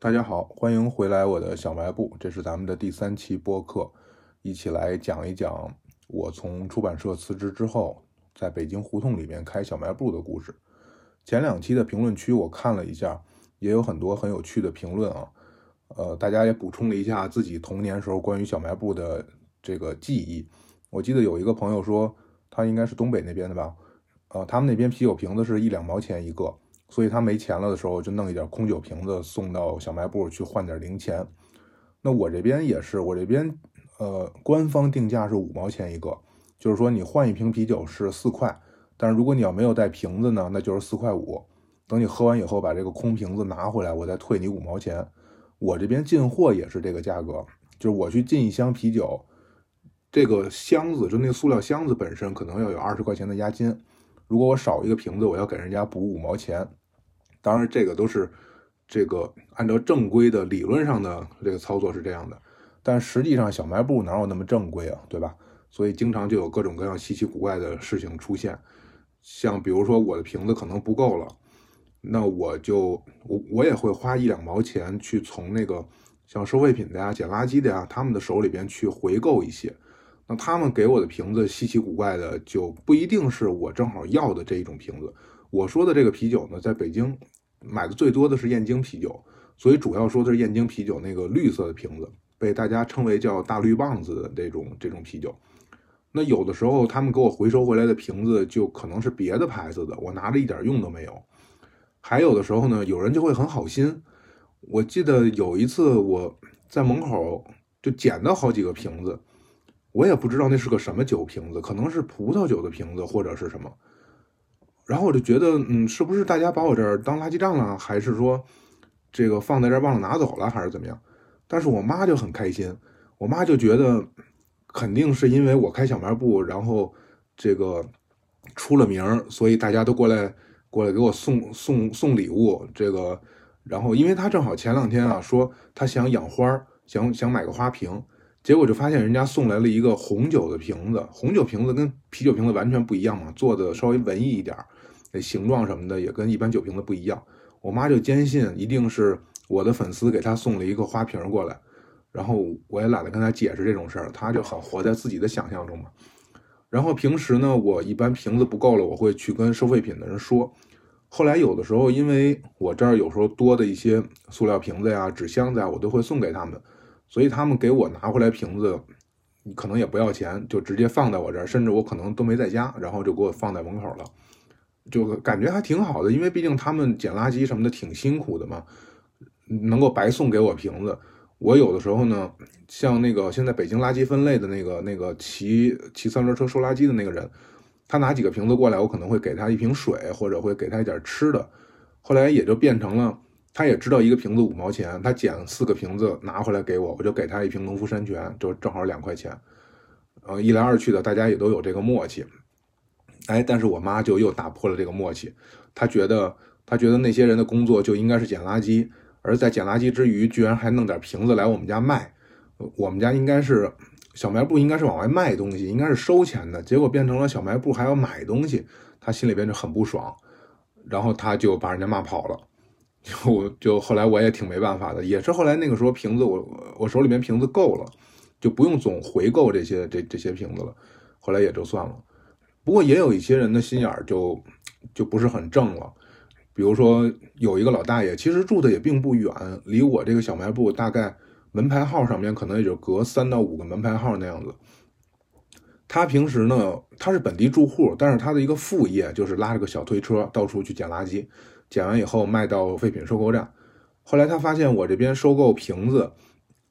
大家好，欢迎回来我的小卖部，这是咱们的第三期播客，一起来讲一讲我从出版社辞职之后，在北京胡同里面开小卖部的故事。前两期的评论区我看了一下，也有很多很有趣的评论啊，呃，大家也补充了一下自己童年时候关于小卖部的这个记忆。我记得有一个朋友说，他应该是东北那边的吧，呃，他们那边啤酒瓶子是一两毛钱一个。所以他没钱了的时候，就弄一点空酒瓶子送到小卖部去换点零钱。那我这边也是，我这边呃官方定价是五毛钱一个，就是说你换一瓶啤酒是四块，但是如果你要没有带瓶子呢，那就是四块五。等你喝完以后把这个空瓶子拿回来，我再退你五毛钱。我这边进货也是这个价格，就是我去进一箱啤酒，这个箱子就那塑料箱子本身可能要有二十块钱的押金，如果我少一个瓶子，我要给人家补五毛钱。当然，这个都是这个按照正规的理论上的这个操作是这样的，但实际上小卖部哪有那么正规啊，对吧？所以经常就有各种各样稀奇古怪的事情出现。像比如说我的瓶子可能不够了，那我就我我也会花一两毛钱去从那个像收废品的呀、捡垃圾的呀他们的手里边去回购一些。那他们给我的瓶子稀奇古怪的，就不一定是我正好要的这一种瓶子。我说的这个啤酒呢，在北京买的最多的是燕京啤酒，所以主要说的是燕京啤酒那个绿色的瓶子，被大家称为叫大绿棒子的这种这种啤酒。那有的时候他们给我回收回来的瓶子就可能是别的牌子的，我拿着一点用都没有。还有的时候呢，有人就会很好心。我记得有一次我在门口就捡到好几个瓶子，我也不知道那是个什么酒瓶子，可能是葡萄酒的瓶子或者是什么。然后我就觉得，嗯，是不是大家把我这儿当垃圾站了，还是说这个放在这儿忘了拿走了，还是怎么样？但是我妈就很开心，我妈就觉得肯定是因为我开小卖部，然后这个出了名，所以大家都过来过来给我送送送礼物。这个，然后因为她正好前两天啊说她想养花，想想买个花瓶。结果就发现人家送来了一个红酒的瓶子，红酒瓶子跟啤酒瓶子完全不一样嘛，做的稍微文艺一点，那形状什么的也跟一般酒瓶子不一样。我妈就坚信一定是我的粉丝给她送了一个花瓶过来，然后我也懒得跟她解释这种事儿，她就很活在自己的想象中嘛。然后平时呢，我一般瓶子不够了，我会去跟收废品的人说。后来有的时候，因为我这儿有时候多的一些塑料瓶子呀、纸箱子呀，我都会送给他们。所以他们给我拿回来瓶子，可能也不要钱，就直接放在我这儿，甚至我可能都没在家，然后就给我放在门口了，就感觉还挺好的，因为毕竟他们捡垃圾什么的挺辛苦的嘛，能够白送给我瓶子。我有的时候呢，像那个现在北京垃圾分类的那个那个骑骑三轮车收垃圾的那个人，他拿几个瓶子过来，我可能会给他一瓶水，或者会给他一点吃的，后来也就变成了。他也知道一个瓶子五毛钱，他捡四个瓶子拿回来给我，我就给他一瓶农夫山泉，就正好两块钱。呃，一来二去的，大家也都有这个默契。哎，但是我妈就又打破了这个默契，她觉得她觉得那些人的工作就应该是捡垃圾，而在捡垃圾之余，居然还弄点瓶子来我们家卖。我们家应该是小卖部，应该是往外卖东西，应该是收钱的，结果变成了小卖部还要买东西，她心里边就很不爽，然后她就把人家骂跑了。就就后来我也挺没办法的，也是后来那个时候瓶子我我手里面瓶子够了，就不用总回购这些这这些瓶子了，后来也就算了。不过也有一些人的心眼儿就就不是很正了，比如说有一个老大爷，其实住的也并不远，离我这个小卖部大概门牌号上面可能也就隔三到五个门牌号那样子。他平时呢，他是本地住户，但是他的一个副业就是拉着个小推车到处去捡垃圾。捡完以后卖到废品收购站，后来他发现我这边收购瓶子，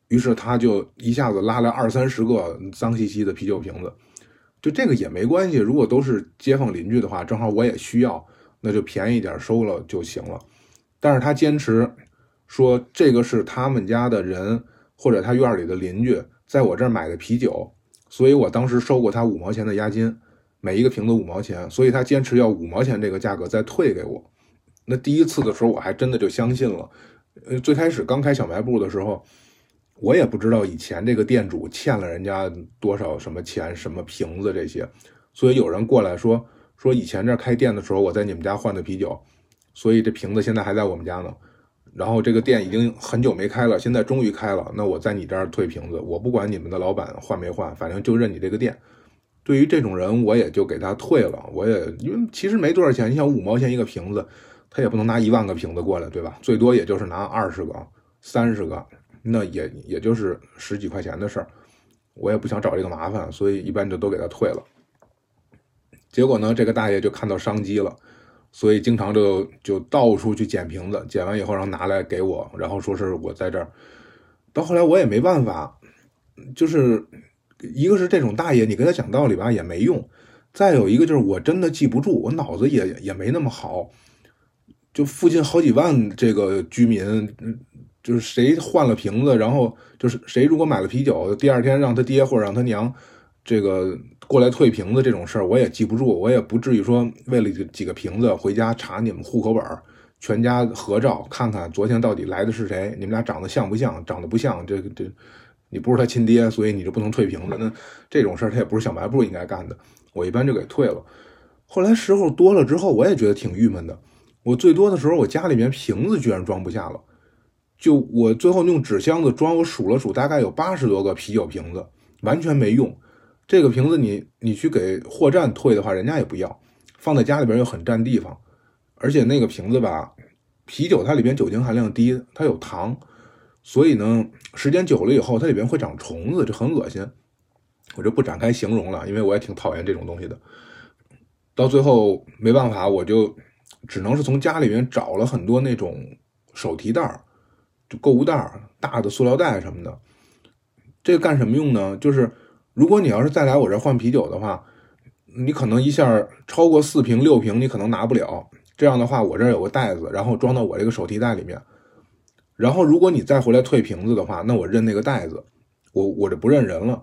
于是他就一下子拉来二三十个脏兮兮的啤酒瓶子。就这个也没关系，如果都是街坊邻居的话，正好我也需要，那就便宜点收了就行了。但是他坚持说这个是他们家的人或者他院里的邻居在我这儿买的啤酒，所以我当时收过他五毛钱的押金，每一个瓶子五毛钱，所以他坚持要五毛钱这个价格再退给我。那第一次的时候，我还真的就相信了。呃，最开始刚开小卖部的时候，我也不知道以前这个店主欠了人家多少什么钱、什么瓶子这些，所以有人过来说说以前这开店的时候，我在你们家换的啤酒，所以这瓶子现在还在我们家呢。然后这个店已经很久没开了，现在终于开了，那我在你这儿退瓶子，我不管你们的老板换没换，反正就认你这个店。对于这种人，我也就给他退了。我也因为其实没多少钱，你想五毛钱一个瓶子，他也不能拿一万个瓶子过来，对吧？最多也就是拿二十个、三十个，那也也就是十几块钱的事儿。我也不想找这个麻烦，所以一般就都给他退了。结果呢，这个大爷就看到商机了，所以经常就就到处去捡瓶子，捡完以后然后拿来给我，然后说是我在这儿。到后来我也没办法，就是一个是这种大爷，你跟他讲道理吧也没用；再有一个就是我真的记不住，我脑子也也没那么好。就附近好几万这个居民，就是谁换了瓶子，然后就是谁如果买了啤酒，第二天让他爹或者让他娘这个。过来退瓶子这种事儿我也记不住，我也不至于说为了几个瓶子回家查你们户口本全家合照看看昨天到底来的是谁，你们俩长得像不像？长得不像，这这你不是他亲爹，所以你就不能退瓶子。那这种事儿他也不是小卖部应该干的，我一般就给退了。后来时候多了之后，我也觉得挺郁闷的。我最多的时候，我家里面瓶子居然装不下了，就我最后用纸箱子装，我数了数，大概有八十多个啤酒瓶子，完全没用。这个瓶子你你去给货站退的话，人家也不要，放在家里边又很占地方，而且那个瓶子吧，啤酒它里边酒精含量低，它有糖，所以呢，时间久了以后它里边会长虫子，就很恶心。我就不展开形容了，因为我也挺讨厌这种东西的。到最后没办法，我就只能是从家里面找了很多那种手提袋儿就购物袋大的塑料袋什么的。这个干什么用呢？就是。如果你要是再来我这换啤酒的话，你可能一下超过四瓶六瓶，你可能拿不了。这样的话，我这儿有个袋子，然后装到我这个手提袋里面。然后，如果你再回来退瓶子的话，那我认那个袋子，我我这不认人了。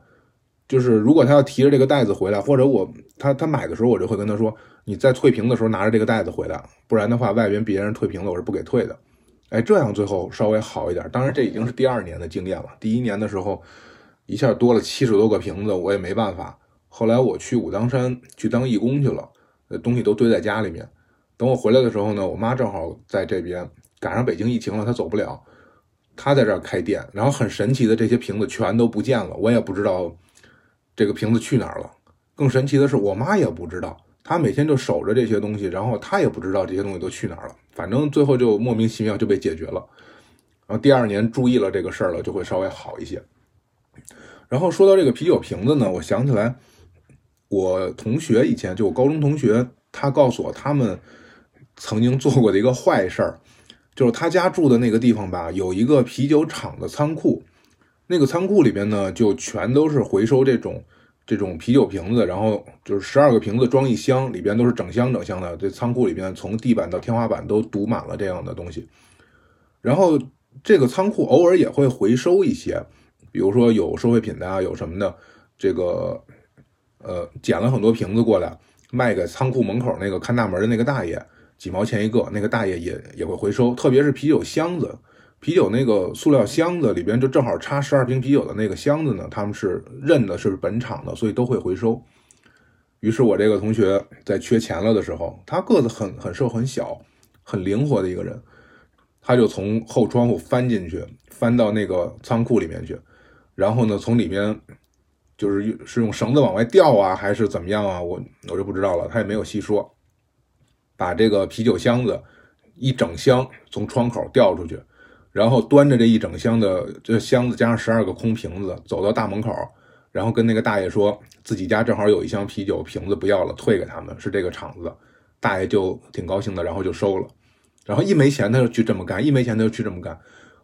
就是如果他要提着这个袋子回来，或者我他他买的时候，我就会跟他说，你在退瓶的时候拿着这个袋子回来，不然的话，外边别人退瓶子我是不给退的。哎，这样最后稍微好一点。当然，这已经是第二年的经验了。第一年的时候。一下多了七十多个瓶子，我也没办法。后来我去武当山去当义工去了，东西都堆在家里面。等我回来的时候呢，我妈正好在这边，赶上北京疫情了，她走不了，她在这儿开店。然后很神奇的，这些瓶子全都不见了，我也不知道这个瓶子去哪儿了。更神奇的是，我妈也不知道，他每天就守着这些东西，然后他也不知道这些东西都去哪儿了。反正最后就莫名其妙就被解决了。然后第二年注意了这个事儿了，就会稍微好一些。然后说到这个啤酒瓶子呢，我想起来，我同学以前就我高中同学，他告诉我他们曾经做过的一个坏事儿，就是他家住的那个地方吧，有一个啤酒厂的仓库，那个仓库里边呢，就全都是回收这种这种啤酒瓶子，然后就是十二个瓶子装一箱，里边都是整箱整箱的，这仓库里边从地板到天花板都堵满了这样的东西，然后这个仓库偶尔也会回收一些。比如说有收废品的啊，有什么的，这个，呃，捡了很多瓶子过来卖给仓库门口那个看大门的那个大爷，几毛钱一个，那个大爷也也会回收。特别是啤酒箱子，啤酒那个塑料箱子里边就正好插十二瓶啤酒的那个箱子呢，他们是认的是本厂的，所以都会回收。于是我这个同学在缺钱了的时候，他个子很很瘦很小，很灵活的一个人，他就从后窗户翻进去，翻到那个仓库里面去。然后呢，从里面就是是用绳子往外吊啊，还是怎么样啊？我我就不知道了，他也没有细说。把这个啤酒箱子一整箱从窗口吊出去，然后端着这一整箱的这箱子加上十二个空瓶子走到大门口，然后跟那个大爷说自己家正好有一箱啤酒瓶子不要了，退给他们，是这个厂子。大爷就挺高兴的，然后就收了。然后一没钱他就去这么干，一没钱他就去这么干。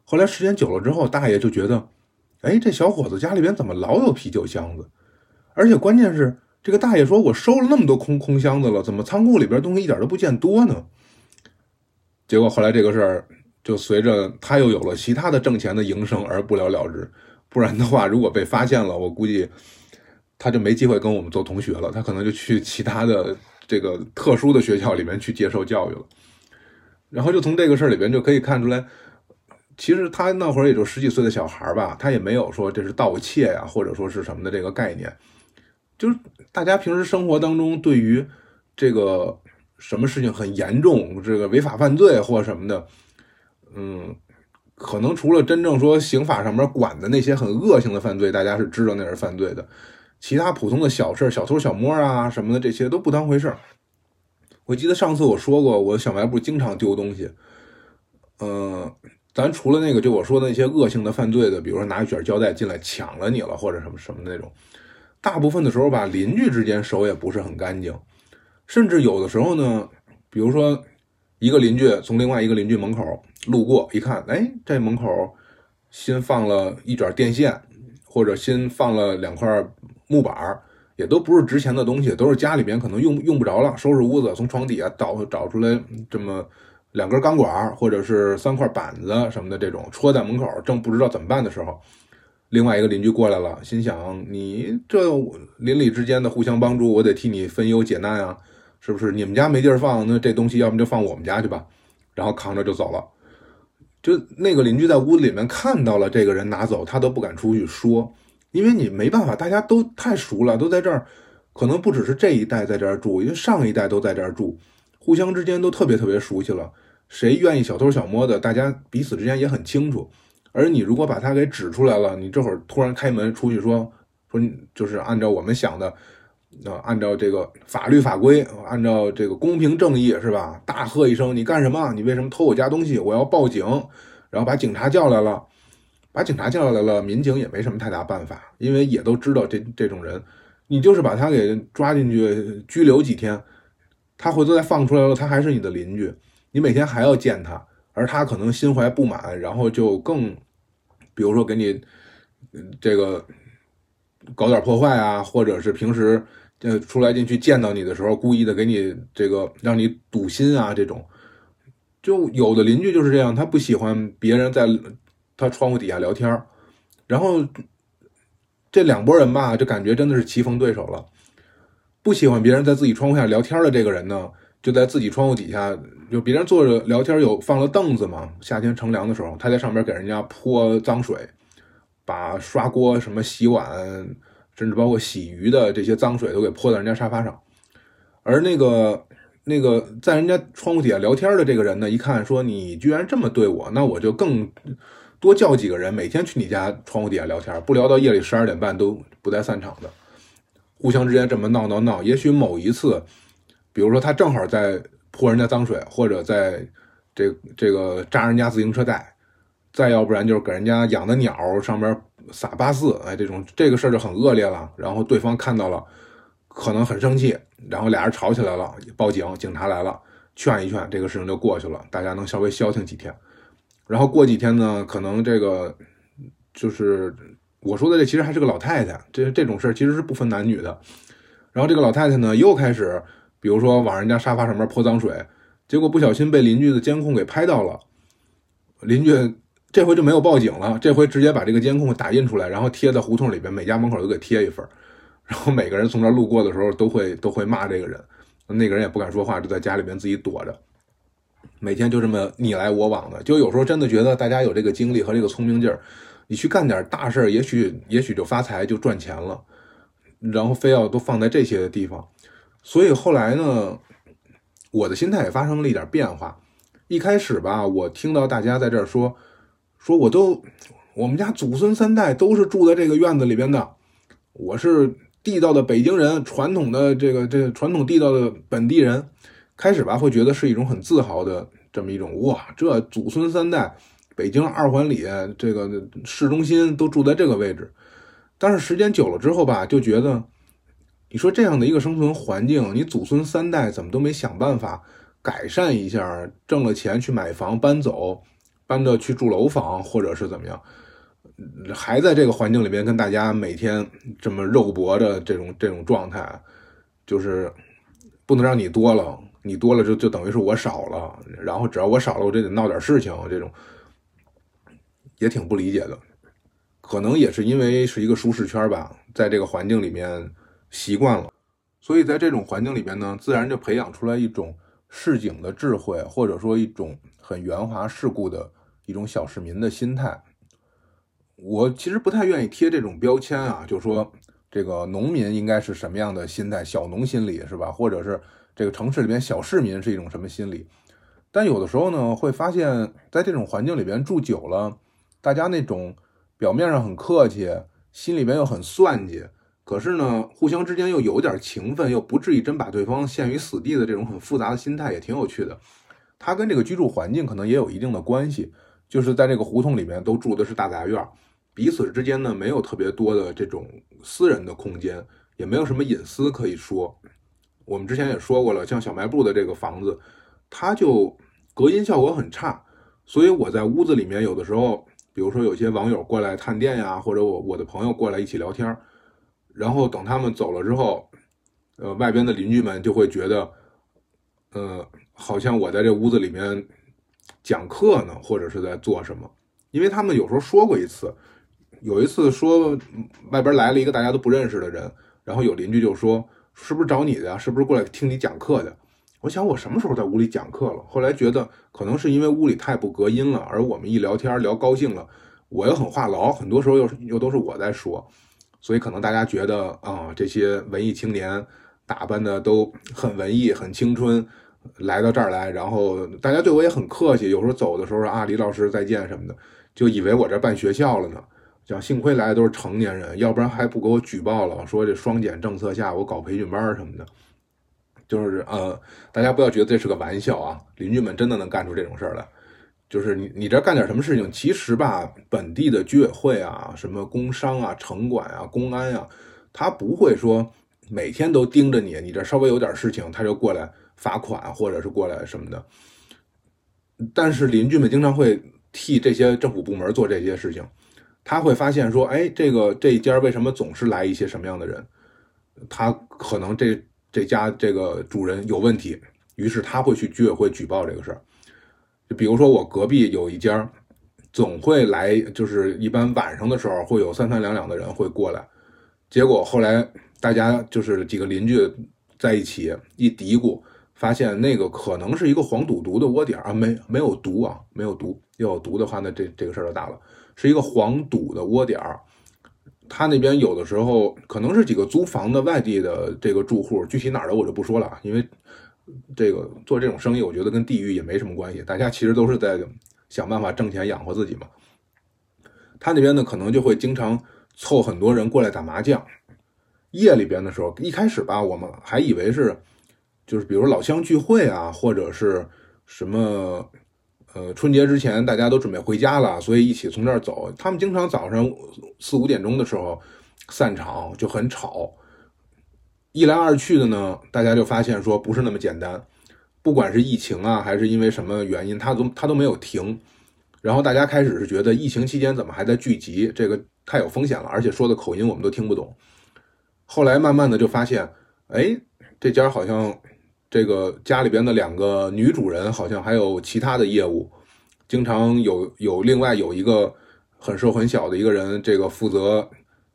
后来时间久了之后，大爷就觉得。哎，这小伙子家里边怎么老有啤酒箱子？而且关键是，这个大爷说：“我收了那么多空空箱子了，怎么仓库里边东西一点都不见多呢？”结果后来这个事儿就随着他又有了其他的挣钱的营生而不了了之。不然的话，如果被发现了，我估计他就没机会跟我们做同学了，他可能就去其他的这个特殊的学校里面去接受教育了。然后就从这个事儿里边就可以看出来。其实他那会儿也就十几岁的小孩吧，他也没有说这是盗窃呀，或者说是什么的这个概念。就是大家平时生活当中对于这个什么事情很严重，这个违法犯罪或什么的，嗯，可能除了真正说刑法上面管的那些很恶性的犯罪，大家是知道那是犯罪的，其他普通的小事小偷小摸啊什么的这些都不当回事儿。我记得上次我说过，我小卖部经常丢东西，嗯。咱除了那个，就我说的那些恶性的犯罪的，比如说拿一卷胶带进来抢了你了，或者什么什么那种，大部分的时候吧，邻居之间手也不是很干净，甚至有的时候呢，比如说一个邻居从另外一个邻居门口路过，一看，哎，这门口新放了一卷电线，或者新放了两块木板也都不是值钱的东西，都是家里边可能用用不着了，收拾屋子，从床底下找找出来这么。两根钢管或者是三块板子什么的，这种戳在门口，正不知道怎么办的时候，另外一个邻居过来了，心想：你这邻里之间的互相帮助，我得替你分忧解难啊，是不是？你们家没地儿放，那这东西要不就放我们家去吧，然后扛着就走了。就那个邻居在屋子里面看到了这个人拿走，他都不敢出去说，因为你没办法，大家都太熟了，都在这儿，可能不只是这一代在这儿住，因为上一代都在这儿住。互相之间都特别特别熟悉了，谁愿意小偷小摸的，大家彼此之间也很清楚。而你如果把他给指出来了，你这会儿突然开门出去说说，就是按照我们想的，啊，按照这个法律法规，按照这个公平正义，是吧？大喝一声，你干什么？你为什么偷我家东西？我要报警，然后把警察叫来了，把警察叫来了，民警也没什么太大办法，因为也都知道这这种人，你就是把他给抓进去拘留几天。他回头再放出来了，他还是你的邻居，你每天还要见他，而他可能心怀不满，然后就更，比如说给你这个搞点破坏啊，或者是平时呃出来进去见到你的时候，故意的给你这个让你堵心啊，这种，就有的邻居就是这样，他不喜欢别人在他窗户底下聊天然后这两拨人吧，就感觉真的是棋逢对手了。不喜欢别人在自己窗户下聊天的这个人呢，就在自己窗户底下，就别人坐着聊天，有放了凳子嘛。夏天乘凉的时候，他在上面给人家泼脏水，把刷锅、什么洗碗，甚至包括洗鱼的这些脏水都给泼到人家沙发上。而那个那个在人家窗户底下聊天的这个人呢，一看说你居然这么对我，那我就更多叫几个人，每天去你家窗户底下聊天，不聊到夜里十二点半都不带散场的。互相之间这么闹闹闹，也许某一次，比如说他正好在泼人家脏水，或者在这这个扎人家自行车带，再要不然就是给人家养的鸟上面撒八四，哎，这种这个事儿就很恶劣了。然后对方看到了，可能很生气，然后俩人吵起来了，报警，警察来了，劝一劝，这个事情就过去了，大家能稍微消停几天。然后过几天呢，可能这个就是。我说的这其实还是个老太太，这这种事儿其实是不分男女的。然后这个老太太呢，又开始，比如说往人家沙发上面泼脏水，结果不小心被邻居的监控给拍到了。邻居这回就没有报警了，这回直接把这个监控打印出来，然后贴在胡同里边，每家门口都给贴一份。然后每个人从这路过的时候，都会都会骂这个人，那个人也不敢说话，就在家里边自己躲着，每天就这么你来我往的。就有时候真的觉得大家有这个精力和这个聪明劲儿。你去干点大事儿，也许也许就发财就赚钱了，然后非要都放在这些地方，所以后来呢，我的心态也发生了一点变化。一开始吧，我听到大家在这儿说，说我都我们家祖孙三代都是住在这个院子里边的，我是地道的北京人，传统的这个这个传统地道的本地人。开始吧，会觉得是一种很自豪的这么一种哇，这祖孙三代。北京二环里这个市中心都住在这个位置，但是时间久了之后吧，就觉得，你说这样的一个生存环境，你祖孙三代怎么都没想办法改善一下，挣了钱去买房搬走，搬到去住楼房，或者是怎么样，还在这个环境里边跟大家每天这么肉搏的这种这种状态，就是不能让你多了，你多了就就等于是我少了，然后只要我少了，我就得闹点事情，这种。也挺不理解的，可能也是因为是一个舒适圈吧，在这个环境里面习惯了，所以在这种环境里边呢，自然就培养出来一种市井的智慧，或者说一种很圆滑世故的一种小市民的心态。我其实不太愿意贴这种标签啊，就说这个农民应该是什么样的心态，小农心理是吧？或者是这个城市里边小市民是一种什么心理？但有的时候呢，会发现在这种环境里边住久了，大家那种表面上很客气，心里边又很算计，可是呢，互相之间又有点情分，又不至于真把对方陷于死地的这种很复杂的心态，也挺有趣的。它跟这个居住环境可能也有一定的关系，就是在这个胡同里面都住的是大杂院，彼此之间呢没有特别多的这种私人的空间，也没有什么隐私可以说。我们之前也说过了，像小卖部的这个房子。它就隔音效果很差，所以我在屋子里面有的时候，比如说有些网友过来探店呀，或者我我的朋友过来一起聊天，然后等他们走了之后，呃，外边的邻居们就会觉得，呃，好像我在这屋子里面讲课呢，或者是在做什么，因为他们有时候说过一次，有一次说外边来了一个大家都不认识的人，然后有邻居就说，是不是找你的呀？是不是过来听你讲课的？我想我什么时候在屋里讲课了？后来觉得可能是因为屋里太不隔音了，而我们一聊天聊高兴了，我又很话痨，很多时候又又都是我在说，所以可能大家觉得啊，这些文艺青年打扮的都很文艺、很青春，来到这儿来，然后大家对我也很客气，有时候走的时候啊，李老师再见什么的，就以为我这办学校了呢。讲幸亏来的都是成年人，要不然还不给我举报了，说这双减政策下我搞培训班什么的。就是呃，大家不要觉得这是个玩笑啊，邻居们真的能干出这种事儿来。就是你你这干点什么事情，其实吧，本地的居委会啊、什么工商啊、城管啊、公安啊，他不会说每天都盯着你，你这稍微有点事情，他就过来罚款或者是过来什么的。但是邻居们经常会替这些政府部门做这些事情，他会发现说，哎，这个这家为什么总是来一些什么样的人？他可能这。这家这个主人有问题，于是他会去居委会举报这个事儿。就比如说我隔壁有一家，总会来，就是一般晚上的时候会有三三两两的人会过来。结果后来大家就是几个邻居在一起一嘀咕，发现那个可能是一个黄赌毒的窝点啊，没没有毒啊，没有毒。要有毒的话，那这这个事儿就大了，是一个黄赌的窝点。他那边有的时候可能是几个租房的外地的这个住户，具体哪儿的我就不说了，因为这个做这种生意，我觉得跟地域也没什么关系，大家其实都是在想办法挣钱养活自己嘛。他那边呢，可能就会经常凑很多人过来打麻将，夜里边的时候，一开始吧，我们还以为是就是比如老乡聚会啊，或者是什么。呃，春节之前大家都准备回家了，所以一起从这儿走。他们经常早上四五点钟的时候散场，就很吵。一来二去的呢，大家就发现说不是那么简单。不管是疫情啊，还是因为什么原因，他都他都没有停。然后大家开始是觉得疫情期间怎么还在聚集，这个太有风险了，而且说的口音我们都听不懂。后来慢慢的就发现，哎，这家好像。这个家里边的两个女主人好像还有其他的业务，经常有有另外有一个很瘦很小的一个人，这个负责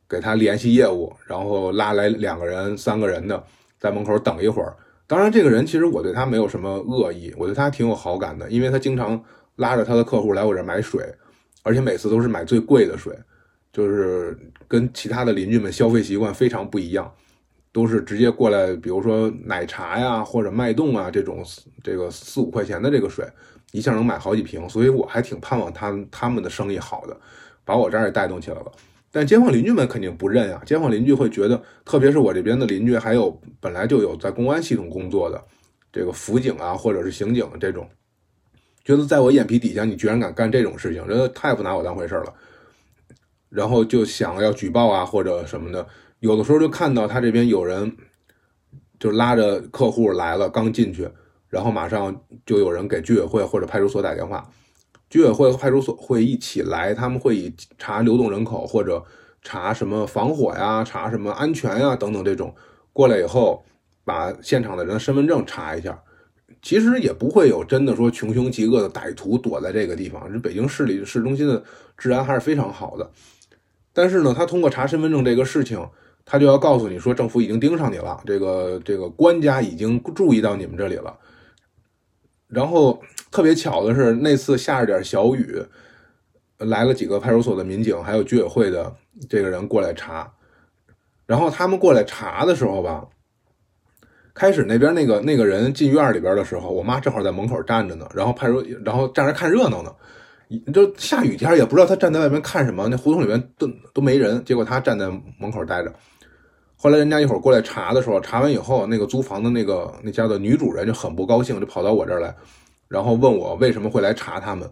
给他联系业务，然后拉来两个人、三个人的在门口等一会儿。当然，这个人其实我对他没有什么恶意，我对他挺有好感的，因为他经常拉着他的客户来我这买水，而且每次都是买最贵的水，就是跟其他的邻居们消费习惯非常不一样。都是直接过来，比如说奶茶呀，或者脉动啊这种，这个四五块钱的这个水，一下能买好几瓶，所以我还挺盼望他他们的生意好的，把我这儿也带动起来了。但街坊邻居们肯定不认啊，街坊邻居会觉得，特别是我这边的邻居，还有本来就有在公安系统工作的这个辅警啊，或者是刑警这种，觉得在我眼皮底下你居然敢干这种事情，真的太不拿我当回事了，然后就想要举报啊或者什么的。有的时候就看到他这边有人，就拉着客户来了，刚进去，然后马上就有人给居委会或者派出所打电话，居委会和派出所会一起来，他们会以查流动人口或者查什么防火呀、查什么安全呀等等这种过来以后，把现场的人的身份证查一下。其实也不会有真的说穷凶极恶的歹徒躲在这个地方，这北京市里市中心的治安还是非常好的。但是呢，他通过查身份证这个事情。他就要告诉你说，政府已经盯上你了，这个这个官家已经注意到你们这里了。然后特别巧的是，那次下着点小雨，来了几个派出所的民警，还有居委会的这个人过来查。然后他们过来查的时候吧，开始那边那个那个人进院里边的时候，我妈正好在门口站着呢，然后派出然后站着看热闹呢。就下雨天也不知道他站在外面看什么，那胡同里面都都没人，结果他站在门口待着。后来人家一会儿过来查的时候，查完以后，那个租房的那个那家的女主人就很不高兴，就跑到我这儿来，然后问我为什么会来查他们。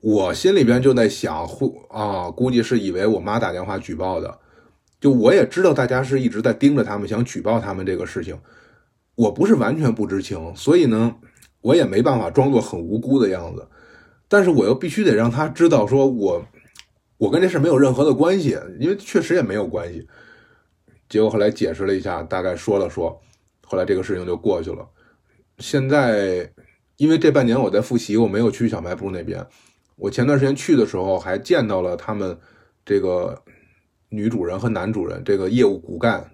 我心里边就在想，会啊，估计是以为我妈打电话举报的。就我也知道大家是一直在盯着他们，想举报他们这个事情。我不是完全不知情，所以呢，我也没办法装作很无辜的样子。但是我又必须得让他知道，说我我跟这事没有任何的关系，因为确实也没有关系。结果后来解释了一下，大概说了说，后来这个事情就过去了。现在因为这半年我在复习，我没有去小卖部那边。我前段时间去的时候还见到了他们这个女主人和男主人这个业务骨干，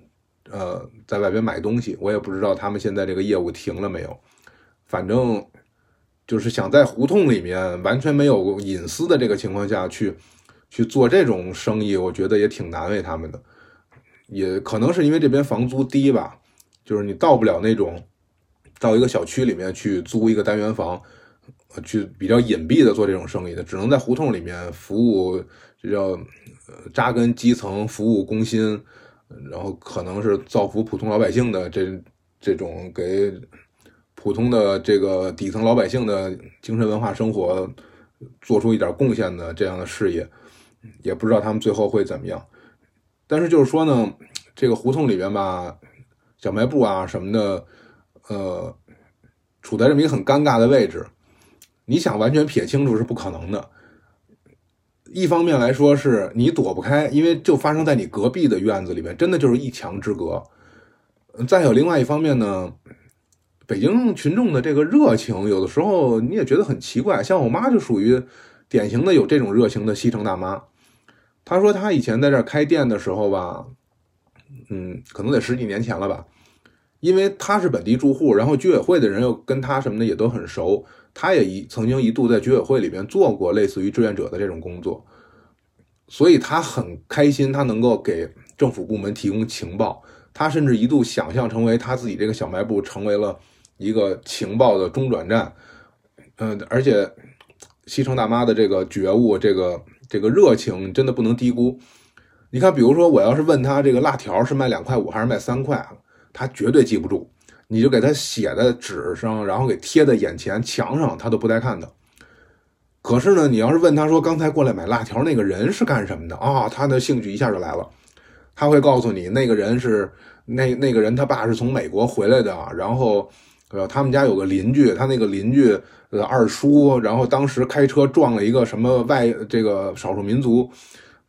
呃，在外边买东西。我也不知道他们现在这个业务停了没有，反正。就是想在胡同里面完全没有隐私的这个情况下去去做这种生意，我觉得也挺难为他们的。也可能是因为这边房租低吧，就是你到不了那种到一个小区里面去租一个单元房，去比较隐蔽的做这种生意的，只能在胡同里面服务，这叫扎根基层，服务工薪，然后可能是造福普通老百姓的这这种给。普通的这个底层老百姓的精神文化生活，做出一点贡献的这样的事业，也不知道他们最后会怎么样。但是就是说呢，这个胡同里边吧，小卖部啊什么的，呃，处在这么一个很尴尬的位置。你想完全撇清楚是不可能的。一方面来说是你躲不开，因为就发生在你隔壁的院子里面，真的就是一墙之隔。再有另外一方面呢。北京群众的这个热情，有的时候你也觉得很奇怪。像我妈就属于典型的有这种热情的西城大妈。他说他以前在这儿开店的时候吧，嗯，可能得十几年前了吧。因为他是本地住户，然后居委会的人又跟他什么的也都很熟，他也一曾经一度在居委会里边做过类似于志愿者的这种工作，所以他很开心，他能够给政府部门提供情报。他甚至一度想象成为他自己这个小卖部成为了。一个情报的中转站，嗯，而且西城大妈的这个觉悟，这个这个热情真的不能低估。你看，比如说我要是问他这个辣条是卖两块五还是卖三块，他绝对记不住。你就给他写在纸上，然后给贴在眼前墙上，他都不带看的。可是呢，你要是问他说刚才过来买辣条那个人是干什么的啊，他的兴趣一下就来了。他会告诉你，那个人是那那个人他爸是从美国回来的，然后。对吧？他们家有个邻居，他那个邻居呃二叔，然后当时开车撞了一个什么外这个少数民族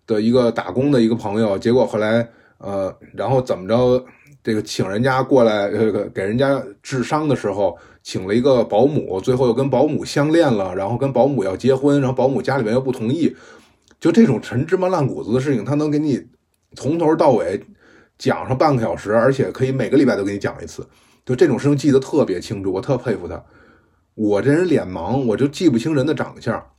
的一个打工的一个朋友，结果后来呃，然后怎么着？这个请人家过来，呃给人家治伤的时候，请了一个保姆，最后又跟保姆相恋了，然后跟保姆要结婚，然后保姆家里面又不同意，就这种陈芝麻烂谷子的事情，他能给你从头到尾讲上半个小时，而且可以每个礼拜都给你讲一次。就这种事情记得特别清楚，我特佩服他。我这人脸盲，我就记不清人的长相。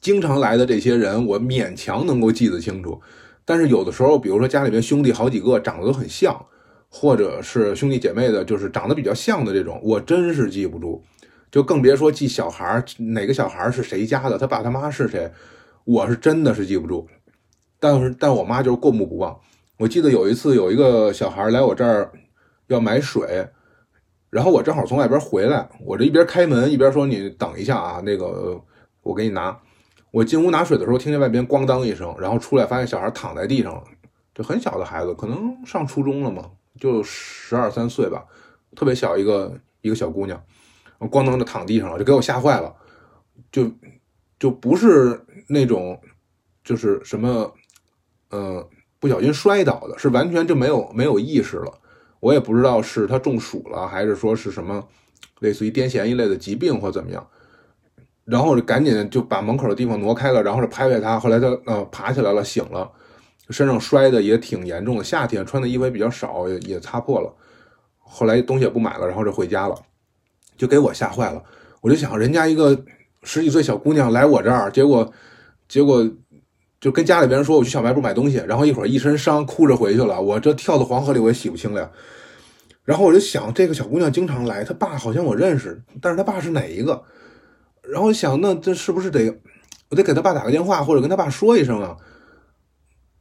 经常来的这些人，我勉强能够记得清楚。但是有的时候，比如说家里边兄弟好几个长得都很像，或者是兄弟姐妹的，就是长得比较像的这种，我真是记不住。就更别说记小孩哪个小孩是谁家的，他爸他妈是谁，我是真的是记不住。但是，但我妈就是过目不忘。我记得有一次，有一个小孩来我这儿要买水。然后我正好从外边回来，我这一边开门一边说：“你等一下啊，那个我给你拿。”我进屋拿水的时候，听见外边咣当一声，然后出来发现小孩躺在地上了，就很小的孩子，可能上初中了嘛，就十二三岁吧，特别小一个一个小姑娘，咣当的躺地上了，就给我吓坏了，就就不是那种就是什么，呃，不小心摔倒的，是完全就没有没有意识了。我也不知道是他中暑了，还是说是什么类似于癫痫一类的疾病或怎么样，然后就赶紧就把门口的地方挪开了，然后就拍拍他，后来他呃爬起来了，醒了，身上摔的也挺严重的，夏天穿的衣服也比较少，也也擦破了，后来东西也不买了，然后就回家了，就给我吓坏了，我就想人家一个十几岁小姑娘来我这儿，结果结果。就跟家里边人说，我去小卖部买东西，然后一会儿一身伤，哭着回去了。我这跳到黄河里，我也洗不清了。然后我就想，这个小姑娘经常来，她爸好像我认识，但是她爸是哪一个？然后想，那这是不是得我得给她爸打个电话，或者跟她爸说一声啊？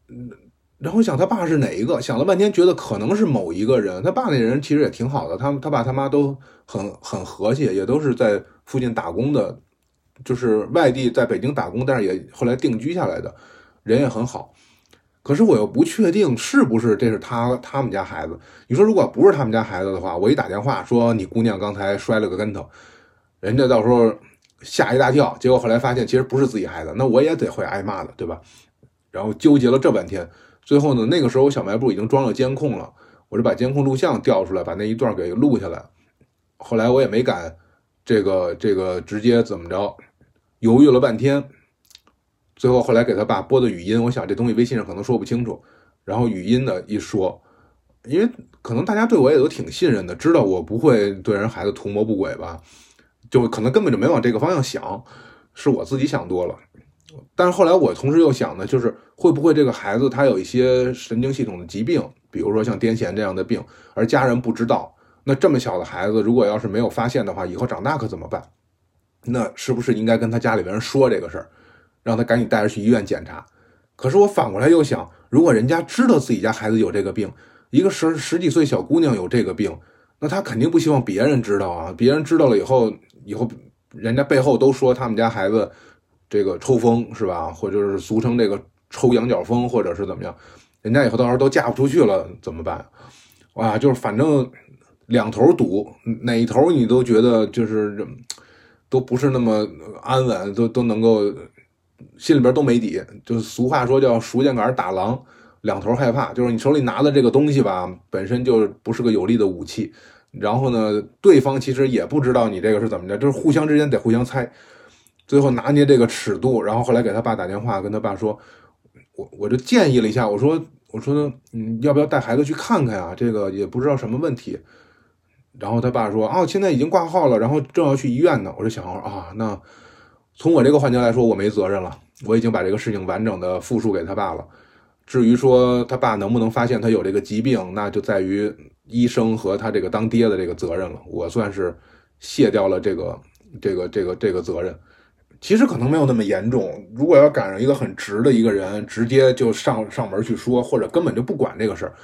嗯，然后想她爸是哪一个？想了半天，觉得可能是某一个人。她爸那人其实也挺好的，他他爸他妈都很很和气，也都是在附近打工的，就是外地在北京打工，但是也后来定居下来的人也很好。可是我又不确定是不是这是他他们家孩子。你说如果不是他们家孩子的话，我一打电话说你姑娘刚才摔了个跟头，人家到时候吓一大跳，结果后来发现其实不是自己孩子，那我也得会挨骂的，对吧？然后纠结了这半天，最后呢，那个时候小卖部已经装了监控了，我就把监控录像调出来，把那一段给录下来。后来我也没敢这个这个直接怎么着，犹豫了半天。最后后来给他爸拨的语音，我想这东西微信上可能说不清楚，然后语音的一说，因为可能大家对我也都挺信任的，知道我不会对人孩子图谋不轨吧，就可能根本就没往这个方向想，是我自己想多了。但是后来我同时又想呢，就是会不会这个孩子他有一些神经系统的疾病，比如说像癫痫这样的病，而家人不知道，那这么小的孩子如果要是没有发现的话，以后长大可怎么办？那是不是应该跟他家里边人说这个事儿？让他赶紧带着去医院检查。可是我反过来又想，如果人家知道自己家孩子有这个病，一个十十几岁小姑娘有这个病，那他肯定不希望别人知道啊。别人知道了以后，以后人家背后都说他们家孩子这个抽风是吧？或者是俗称这个抽羊角风，或者是怎么样？人家以后到时候都嫁不出去了怎么办？哇，就是反正两头堵，哪一头你都觉得就是都不是那么安稳，都都能够。心里边都没底，就是俗话说叫“熟箭杆打狼”，两头害怕。就是你手里拿的这个东西吧，本身就不是个有力的武器。然后呢，对方其实也不知道你这个是怎么着，就是互相之间得互相猜。最后拿捏这个尺度，然后后来给他爸打电话，跟他爸说：“我我就建议了一下，我说我说嗯，要不要带孩子去看看啊？这个也不知道什么问题。”然后他爸说：“哦，现在已经挂号了，然后正要去医院呢。”我就想啊，那。从我这个环节来说，我没责任了。我已经把这个事情完整的复述给他爸了。至于说他爸能不能发现他有这个疾病，那就在于医生和他这个当爹的这个责任了。我算是卸掉了这个这个这个这个责任。其实可能没有那么严重。如果要赶上一个很直的一个人，直接就上上门去说，或者根本就不管这个事儿，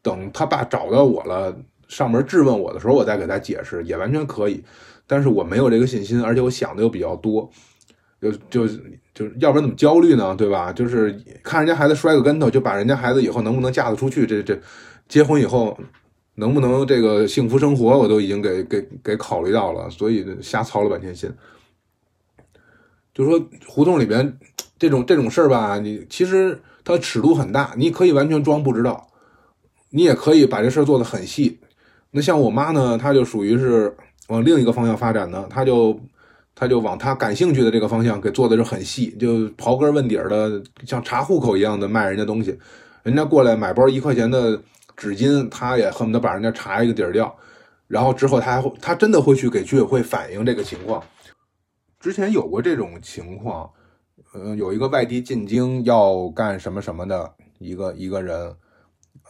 等他爸找到我了，上门质问我的时候，我再给他解释，也完全可以。但是我没有这个信心，而且我想的又比较多。就就就要不然怎么焦虑呢？对吧？就是看人家孩子摔个跟头，就把人家孩子以后能不能嫁得出去，这这结婚以后能不能这个幸福生活，我都已经给给给考虑到了，所以瞎操了半天心。就说胡同里边这种这种事儿吧，你其实它尺度很大，你可以完全装不知道，你也可以把这事儿做得很细。那像我妈呢，她就属于是往另一个方向发展呢，她就。她就往她感兴趣的这个方向给做的就很细，就刨根问底的，像查户口一样的卖人家东西。人家过来买包一块钱的纸巾，他也恨不得把人家查一个底儿掉。然后之后他还会，他真的会去给居委会反映这个情况。之前有过这种情况，嗯，有一个外地进京要干什么什么的一个一个人，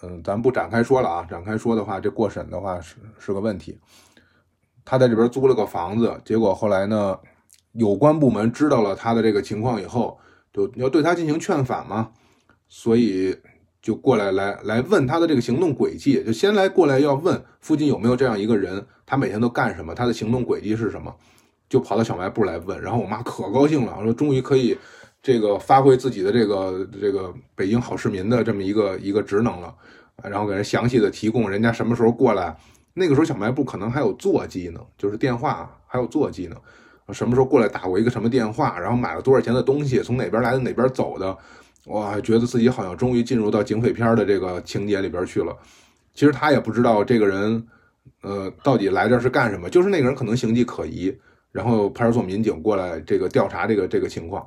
嗯，咱不展开说了啊，展开说的话，这过审的话是是个问题。他在这边租了个房子，结果后来呢，有关部门知道了他的这个情况以后，就要对他进行劝返嘛，所以就过来来来问他的这个行动轨迹，就先来过来要问附近有没有这样一个人，他每天都干什么，他的行动轨迹是什么，就跑到小卖部来问，然后我妈可高兴了，说终于可以这个发挥自己的这个这个北京好市民的这么一个一个职能了，然后给人详细的提供人家什么时候过来。那个时候小卖部可能还有座机呢，就是电话还有座机呢。什么时候过来打过一个什么电话，然后买了多少钱的东西，从哪边来的哪边走的，哇，觉得自己好像终于进入到警匪片的这个情节里边去了。其实他也不知道这个人，呃，到底来这是干什么。就是那个人可能形迹可疑，然后派出所民警过来这个调查这个这个情况。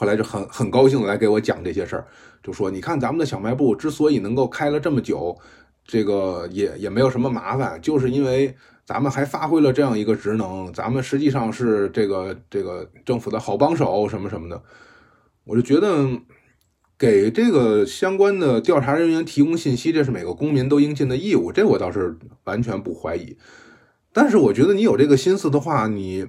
后来就很很高兴的来给我讲这些事儿，就说你看咱们的小卖部之所以能够开了这么久。这个也也没有什么麻烦，就是因为咱们还发挥了这样一个职能，咱们实际上是这个这个政府的好帮手什么什么的，我就觉得给这个相关的调查人员提供信息，这是每个公民都应尽的义务，这我倒是完全不怀疑。但是我觉得你有这个心思的话，你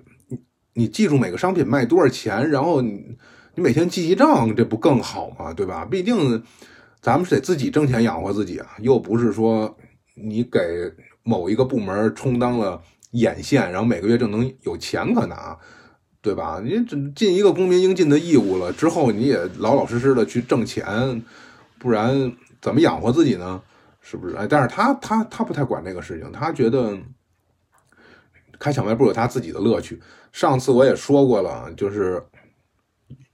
你记住每个商品卖多少钱，然后你你每天记记账，这不更好吗？对吧？毕竟咱们是得自己挣钱养活自己啊，又不是说你给某一个部门充当了眼线，然后每个月就能有钱可拿。对吧？你尽一个公民应尽的义务了之后，你也老老实实的去挣钱，不然怎么养活自己呢？是不是？哎，但是他他他不太管这个事情，他觉得开小卖部有他自己的乐趣。上次我也说过了，就是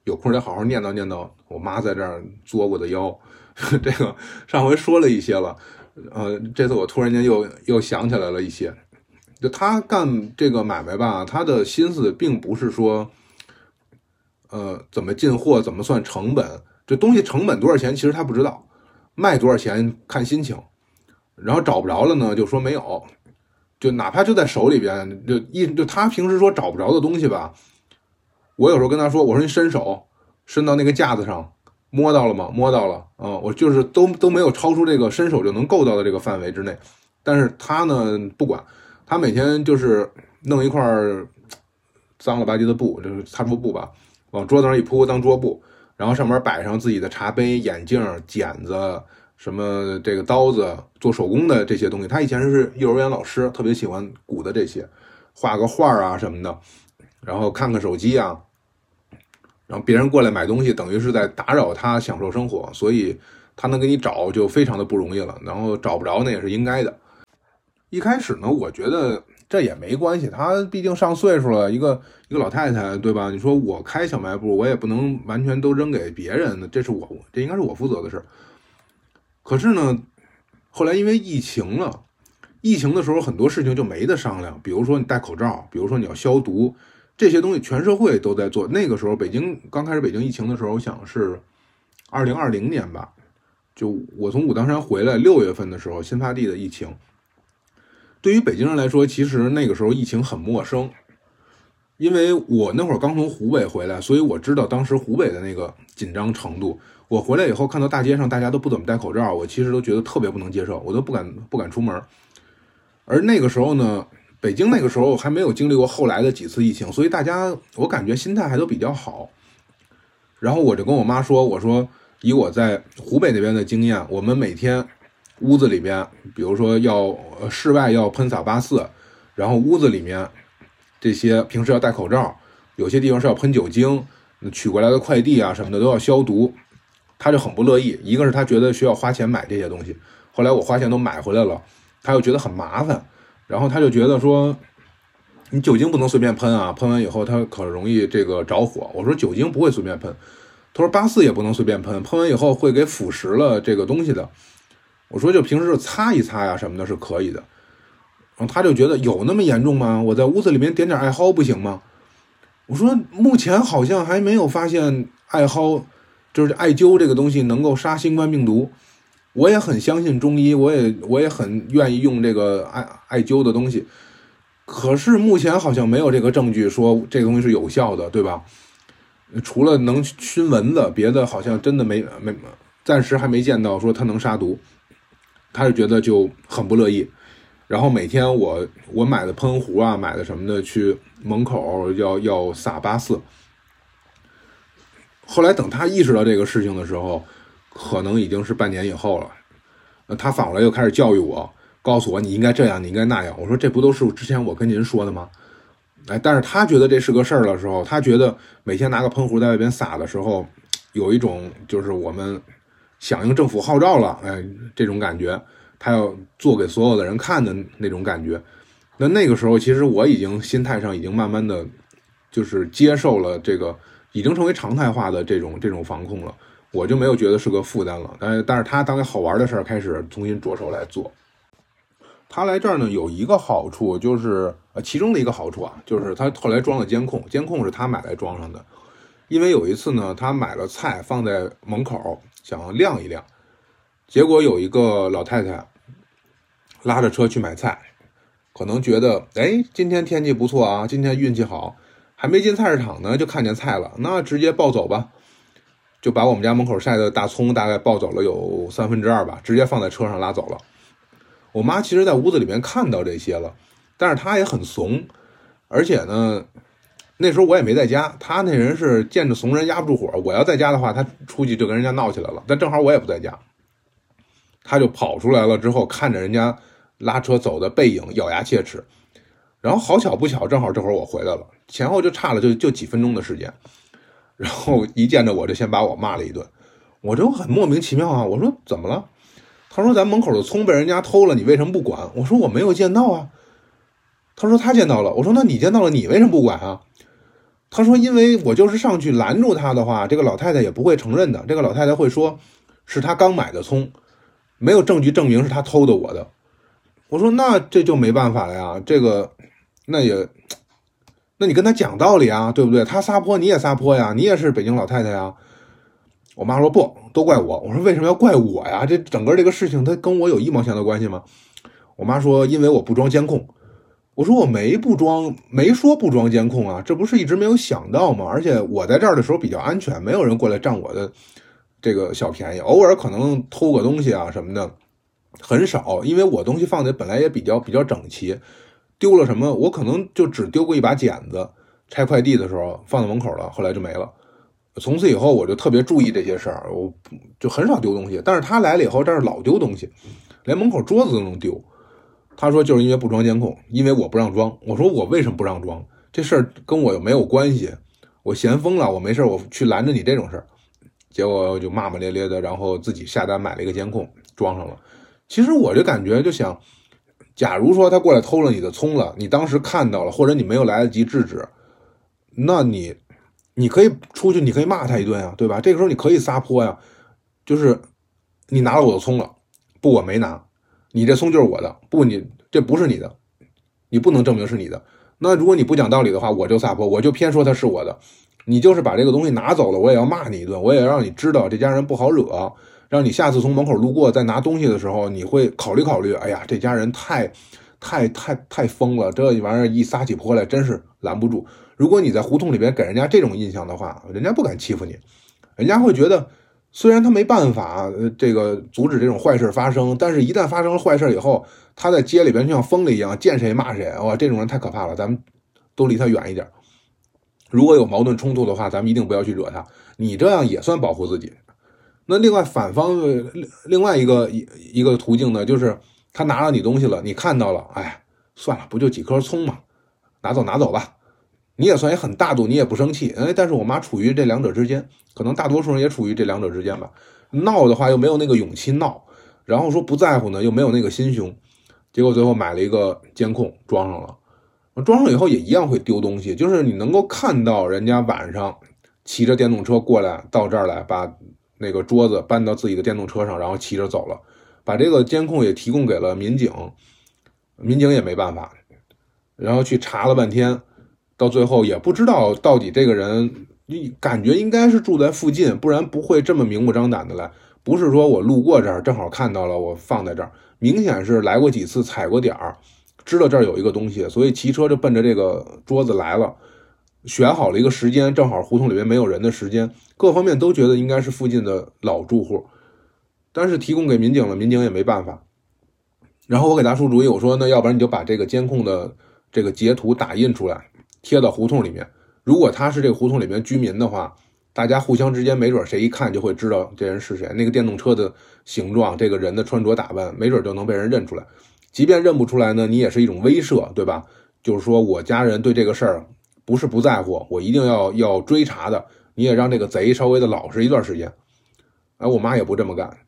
有空得好好念叨念叨我妈在这儿作过的妖。这个上回说了一些了，呃，这次我突然间又又想起来了一些。就他干这个买卖吧，他的心思并不是说，呃，怎么进货，怎么算成本，这东西成本多少钱，其实他不知道，卖多少钱看心情，然后找不着了呢，就说没有，就哪怕就在手里边，就一就他平时说找不着的东西吧，我有时候跟他说，我说你伸手伸到那个架子上，摸到了吗？摸到了，啊，我就是都都没有超出这个伸手就能够到的这个范围之内，但是他呢不管。他每天就是弄一块脏了吧唧的布，就是擦桌布吧，往桌子上一铺当桌布，然后上面摆上自己的茶杯、眼镜、剪子，什么这个刀子，做手工的这些东西。他以前是幼儿园老师，特别喜欢鼓的这些，画个画啊什么的，然后看看手机啊，然后别人过来买东西，等于是在打扰他享受生活，所以他能给你找就非常的不容易了。然后找不着那也是应该的。一开始呢，我觉得这也没关系，他毕竟上岁数了，一个一个老太太，对吧？你说我开小卖部，我也不能完全都扔给别人，这是我，这应该是我负责的事。可是呢，后来因为疫情了，疫情的时候很多事情就没得商量，比如说你戴口罩，比如说你要消毒，这些东西全社会都在做。那个时候北京刚开始北京疫情的时候，我想是二零二零年吧，就我从武当山回来六月份的时候，新发地的疫情。对于北京人来说，其实那个时候疫情很陌生，因为我那会儿刚从湖北回来，所以我知道当时湖北的那个紧张程度。我回来以后看到大街上大家都不怎么戴口罩，我其实都觉得特别不能接受，我都不敢不敢出门。而那个时候呢，北京那个时候还没有经历过后来的几次疫情，所以大家我感觉心态还都比较好。然后我就跟我妈说：“我说以我在湖北那边的经验，我们每天。”屋子里边，比如说要室外要喷洒八四，然后屋子里面这些平时要戴口罩，有些地方是要喷酒精，取过来的快递啊什么的都要消毒，他就很不乐意。一个是他觉得需要花钱买这些东西，后来我花钱都买回来了，他又觉得很麻烦，然后他就觉得说，你酒精不能随便喷啊，喷完以后他可容易这个着火。我说酒精不会随便喷，他说八四也不能随便喷，喷完以后会给腐蚀了这个东西的。我说就平时擦一擦呀什么的是可以的，然后他就觉得有那么严重吗？我在屋子里面点点艾蒿不行吗？我说目前好像还没有发现艾蒿，就是艾灸这个东西能够杀新冠病毒。我也很相信中医，我也我也很愿意用这个艾艾灸的东西，可是目前好像没有这个证据说这个东西是有效的，对吧？除了能熏蚊子，别的好像真的没没暂时还没见到说它能杀毒。他就觉得就很不乐意，然后每天我我买的喷壶啊，买的什么的，去门口要要撒八四。后来等他意识到这个事情的时候，可能已经是半年以后了。他反过来又开始教育我，告诉我你应该这样，你应该那样。我说这不都是之前我跟您说的吗？哎，但是他觉得这是个事儿的时候，他觉得每天拿个喷壶在外边撒的时候，有一种就是我们。响应政府号召了，哎，这种感觉，他要做给所有的人看的那种感觉。那那个时候，其实我已经心态上已经慢慢的，就是接受了这个，已经成为常态化的这种这种防控了，我就没有觉得是个负担了。但但是他当个好玩的事儿，开始重新着手来做。他来这儿呢，有一个好处，就是呃，其中的一个好处啊，就是他后来装了监控，监控是他买来装上的。因为有一次呢，他买了菜放在门口。想晾一晾，结果有一个老太太拉着车去买菜，可能觉得哎，今天天气不错啊，今天运气好，还没进菜市场呢，就看见菜了，那直接抱走吧。就把我们家门口晒的大葱大概抱走了有三分之二吧，直接放在车上拉走了。我妈其实，在屋子里面看到这些了，但是她也很怂，而且呢，那时候我也没在家。她那人是见着怂人压不住火，我要在家的话，她出去就跟人家闹起来了。但正好我也不在家，她就跑出来了，之后看着人家拉车走的背影，咬牙切齿。然后好巧不巧，正好这会儿我回来了，前后就差了就就几分钟的时间。然后一见着我就先把我骂了一顿，我就很莫名其妙啊！我说怎么了？他说咱门口的葱被人家偷了，你为什么不管？我说我没有见到啊。他说他见到了。我说那你见到了，你为什么不管啊？他说因为我就是上去拦住他的话，这个老太太也不会承认的。这个老太太会说是他刚买的葱，没有证据证明是他偷的我的。我说那这就没办法了呀，这个那也。那你跟他讲道理啊，对不对？他撒泼你也撒泼呀，你也是北京老太太呀。我妈说不，都怪我。我说为什么要怪我呀？这整个这个事情，他跟我有一毛钱的关系吗？我妈说因为我不装监控。我说我没不装，没说不装监控啊，这不是一直没有想到吗？而且我在这儿的时候比较安全，没有人过来占我的这个小便宜。偶尔可能偷个东西啊什么的，很少，因为我东西放的本来也比较比较整齐。丢了什么？我可能就只丢过一把剪子，拆快递的时候放在门口了，后来就没了。从此以后我就特别注意这些事儿，我就很少丢东西。但是他来了以后，这儿老丢东西，连门口桌子都能丢。他说就是因为不装监控，因为我不让装。我说我为什么不让装？这事儿跟我又没有关系。我闲疯了，我没事我去拦着你这种事儿。结果就骂骂咧咧的，然后自己下单买了一个监控装上了。其实我就感觉就想。假如说他过来偷了你的葱了，你当时看到了，或者你没有来得及制止，那你，你可以出去，你可以骂他一顿啊，对吧？这个时候你可以撒泼呀，就是你拿了我的葱了，不，我没拿，你这葱就是我的，不，你这不是你的，你不能证明是你的。那如果你不讲道理的话，我就撒泼，我就偏说他是我的，你就是把这个东西拿走了，我也要骂你一顿，我也要让你知道这家人不好惹。让你下次从门口路过再拿东西的时候，你会考虑考虑。哎呀，这家人太、太、太、太疯了！这玩意儿一撒起泼来，真是拦不住。如果你在胡同里边给人家这种印象的话，人家不敢欺负你，人家会觉得，虽然他没办法这个阻止这种坏事发生，但是一旦发生了坏事以后，他在街里边就像疯了一样，见谁骂谁。哇，这种人太可怕了，咱们都离他远一点。如果有矛盾冲突的话，咱们一定不要去惹他。你这样也算保护自己。那另外反方另外一个一一个途径呢，就是他拿了你东西了，你看到了，哎，算了，不就几颗葱嘛，拿走拿走吧，你也算也很大度，你也不生气，哎，但是我妈处于这两者之间，可能大多数人也处于这两者之间吧，闹的话又没有那个勇气闹，然后说不在乎呢又没有那个心胸，结果最后买了一个监控装上了，装上以后也一样会丢东西，就是你能够看到人家晚上骑着电动车过来到这儿来把。那个桌子搬到自己的电动车上，然后骑着走了，把这个监控也提供给了民警，民警也没办法，然后去查了半天，到最后也不知道到底这个人，感觉应该是住在附近，不然不会这么明目张胆的来，不是说我路过这儿正好看到了，我放在这儿，明显是来过几次踩过点儿，知道这儿有一个东西，所以骑车就奔着这个桌子来了。选好了一个时间，正好胡同里面没有人的时间，各方面都觉得应该是附近的老住户，但是提供给民警了，民警也没办法。然后我给他出主意，我说那要不然你就把这个监控的这个截图打印出来，贴到胡同里面。如果他是这个胡同里面居民的话，大家互相之间没准谁一看就会知道这人是谁。那个电动车的形状，这个人的穿着打扮，没准就能被人认出来。即便认不出来呢，你也是一种威慑，对吧？就是说我家人对这个事儿。不是不在乎，我一定要要追查的。你也让这个贼稍微的老实一段时间。哎，我妈也不这么干，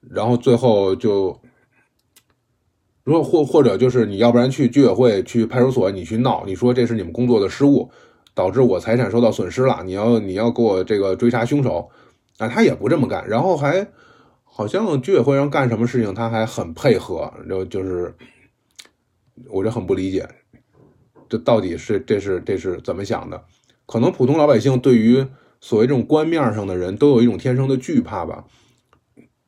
然后最后就，如果或或者就是你要不然去居委会、去派出所，你去闹，你说这是你们工作的失误，导致我财产受到损失了，你要你要给我这个追查凶手。啊，他也不这么干，然后还好像居委会让干什么事情，他还很配合，就就是我这很不理解。这到底是这是这是怎么想的？可能普通老百姓对于所谓这种官面上的人都有一种天生的惧怕吧。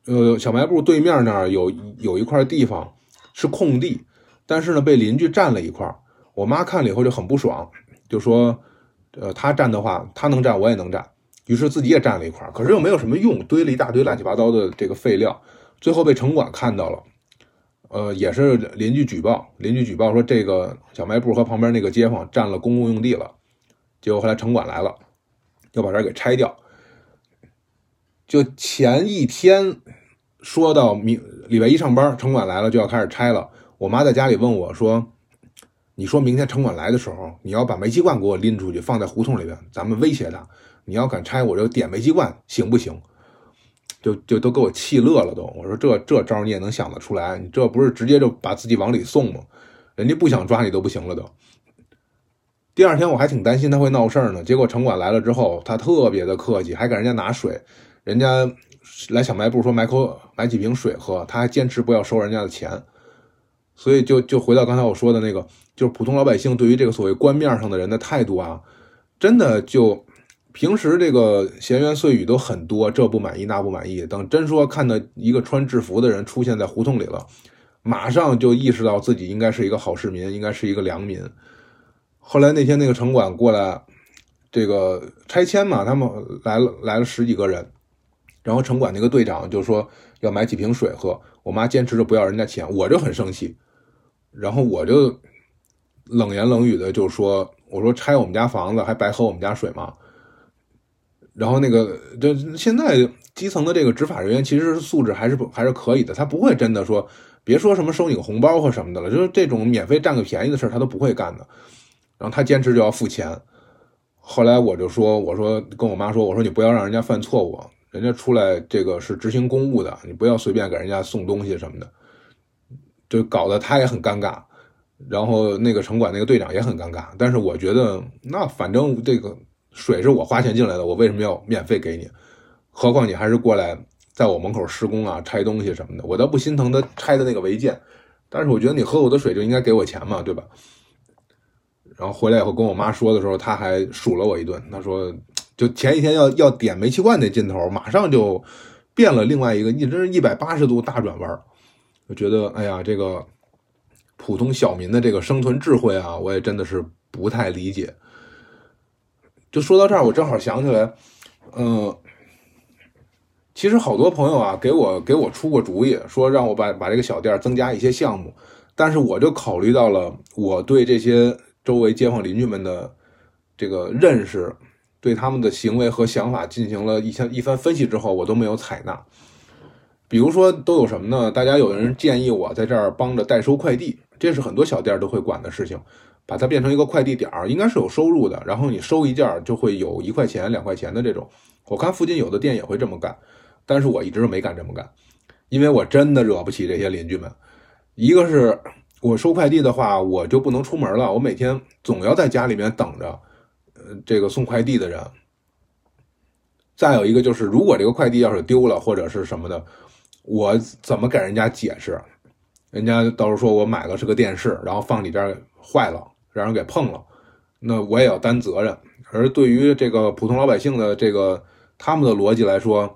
呃，小卖部对面那儿有有一块地方是空地，但是呢被邻居占了一块。我妈看了以后就很不爽，就说：“呃，他占的话，他能占，我也能占。于是自己也占了一块，可是又没有什么用，堆了一大堆乱七八糟的这个废料，最后被城管看到了，呃，也是邻居举报，邻居举报说这个小卖部和旁边那个街坊占了公共用地了，结果后来城管来了，要把这给拆掉。就前一天说到明礼拜一上班，城管来了就要开始拆了。我妈在家里问我说：“你说明天城管来的时候，你要把煤气罐给我拎出去，放在胡同里边，咱们威胁他。你要敢拆，我就点煤气罐，行不行？”就就都给我气乐了都。我说这这招你也能想得出来？你这不是直接就把自己往里送吗？人家不想抓你都不行了都。第二天我还挺担心他会闹事儿呢，结果城管来了之后，他特别的客气，还给人家拿水。人家来小卖部说买口买几瓶水喝，他还坚持不要收人家的钱，所以就就回到刚才我说的那个，就是普通老百姓对于这个所谓官面上的人的态度啊，真的就平时这个闲言碎语都很多，这不满意那不满意，等真说看到一个穿制服的人出现在胡同里了，马上就意识到自己应该是一个好市民，应该是一个良民。后来那天那个城管过来，这个拆迁嘛，他们来了来了十几个人。然后城管那个队长就说要买几瓶水喝，我妈坚持着不要人家钱，我就很生气，然后我就冷言冷语的就说：“我说拆我们家房子还白喝我们家水吗？”然后那个就现在基层的这个执法人员其实素质还是还是可以的，他不会真的说别说什么收你个红包或什么的了，就是这种免费占个便宜的事他都不会干的。然后他坚持就要付钱，后来我就说：“我说跟我妈说，我说你不要让人家犯错误。”人家出来这个是执行公务的，你不要随便给人家送东西什么的，就搞得他也很尴尬，然后那个城管那个队长也很尴尬。但是我觉得，那反正这个水是我花钱进来的，我为什么要免费给你？何况你还是过来在我门口施工啊、拆东西什么的，我倒不心疼他拆的那个违建，但是我觉得你喝我的水就应该给我钱嘛，对吧？然后回来以后跟我妈说的时候，她还数了我一顿，她说。就前一天要要点煤气罐那劲头，马上就变了另外一个，一直一百八十度大转弯。我觉得，哎呀，这个普通小民的这个生存智慧啊，我也真的是不太理解。就说到这儿，我正好想起来，嗯，其实好多朋友啊，给我给我出过主意，说让我把把这个小店增加一些项目，但是我就考虑到了我对这些周围街坊邻居们的这个认识。对他们的行为和想法进行了一番一番分析之后，我都没有采纳。比如说，都有什么呢？大家有的人建议我在这儿帮着代收快递，这是很多小店都会管的事情，把它变成一个快递点儿，应该是有收入的。然后你收一件就会有一块钱、两块钱的这种。我看附近有的店也会这么干，但是我一直没敢这么干，因为我真的惹不起这些邻居们。一个是我收快递的话，我就不能出门了，我每天总要在家里面等着。这个送快递的人，再有一个就是，如果这个快递要是丢了或者是什么的，我怎么给人家解释？人家到时候说我买的是个电视，然后放你这儿坏了，让人给碰了，那我也要担责任。而对于这个普通老百姓的这个他们的逻辑来说，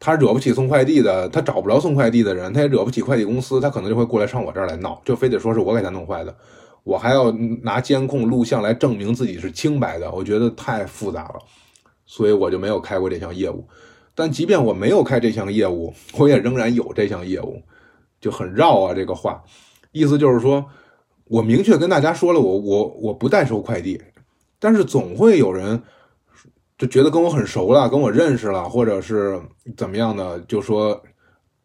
他惹不起送快递的，他找不着送快递的人，他也惹不起快递公司，他可能就会过来上我这儿来闹，就非得说是我给他弄坏的。我还要拿监控录像来证明自己是清白的，我觉得太复杂了，所以我就没有开过这项业务。但即便我没有开这项业务，我也仍然有这项业务，就很绕啊。这个话，意思就是说，我明确跟大家说了，我我我不代收快递，但是总会有人就觉得跟我很熟了，跟我认识了，或者是怎么样的，就说，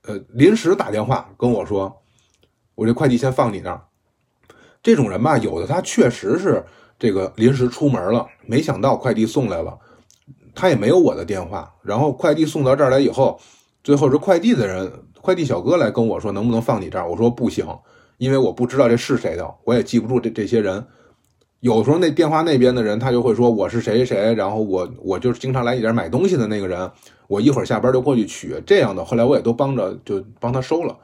呃，临时打电话跟我说，我这快递先放你那儿。这种人吧，有的他确实是这个临时出门了，没想到快递送来了，他也没有我的电话。然后快递送到这儿来以后，最后是快递的人，快递小哥来跟我说能不能放你这儿？我说不行，因为我不知道这是谁的，我也记不住这这些人。有时候那电话那边的人他就会说我是谁谁谁，然后我我就是经常来你这儿买东西的那个人，我一会儿下班就过去取。这样的后来我也都帮着就帮他收了。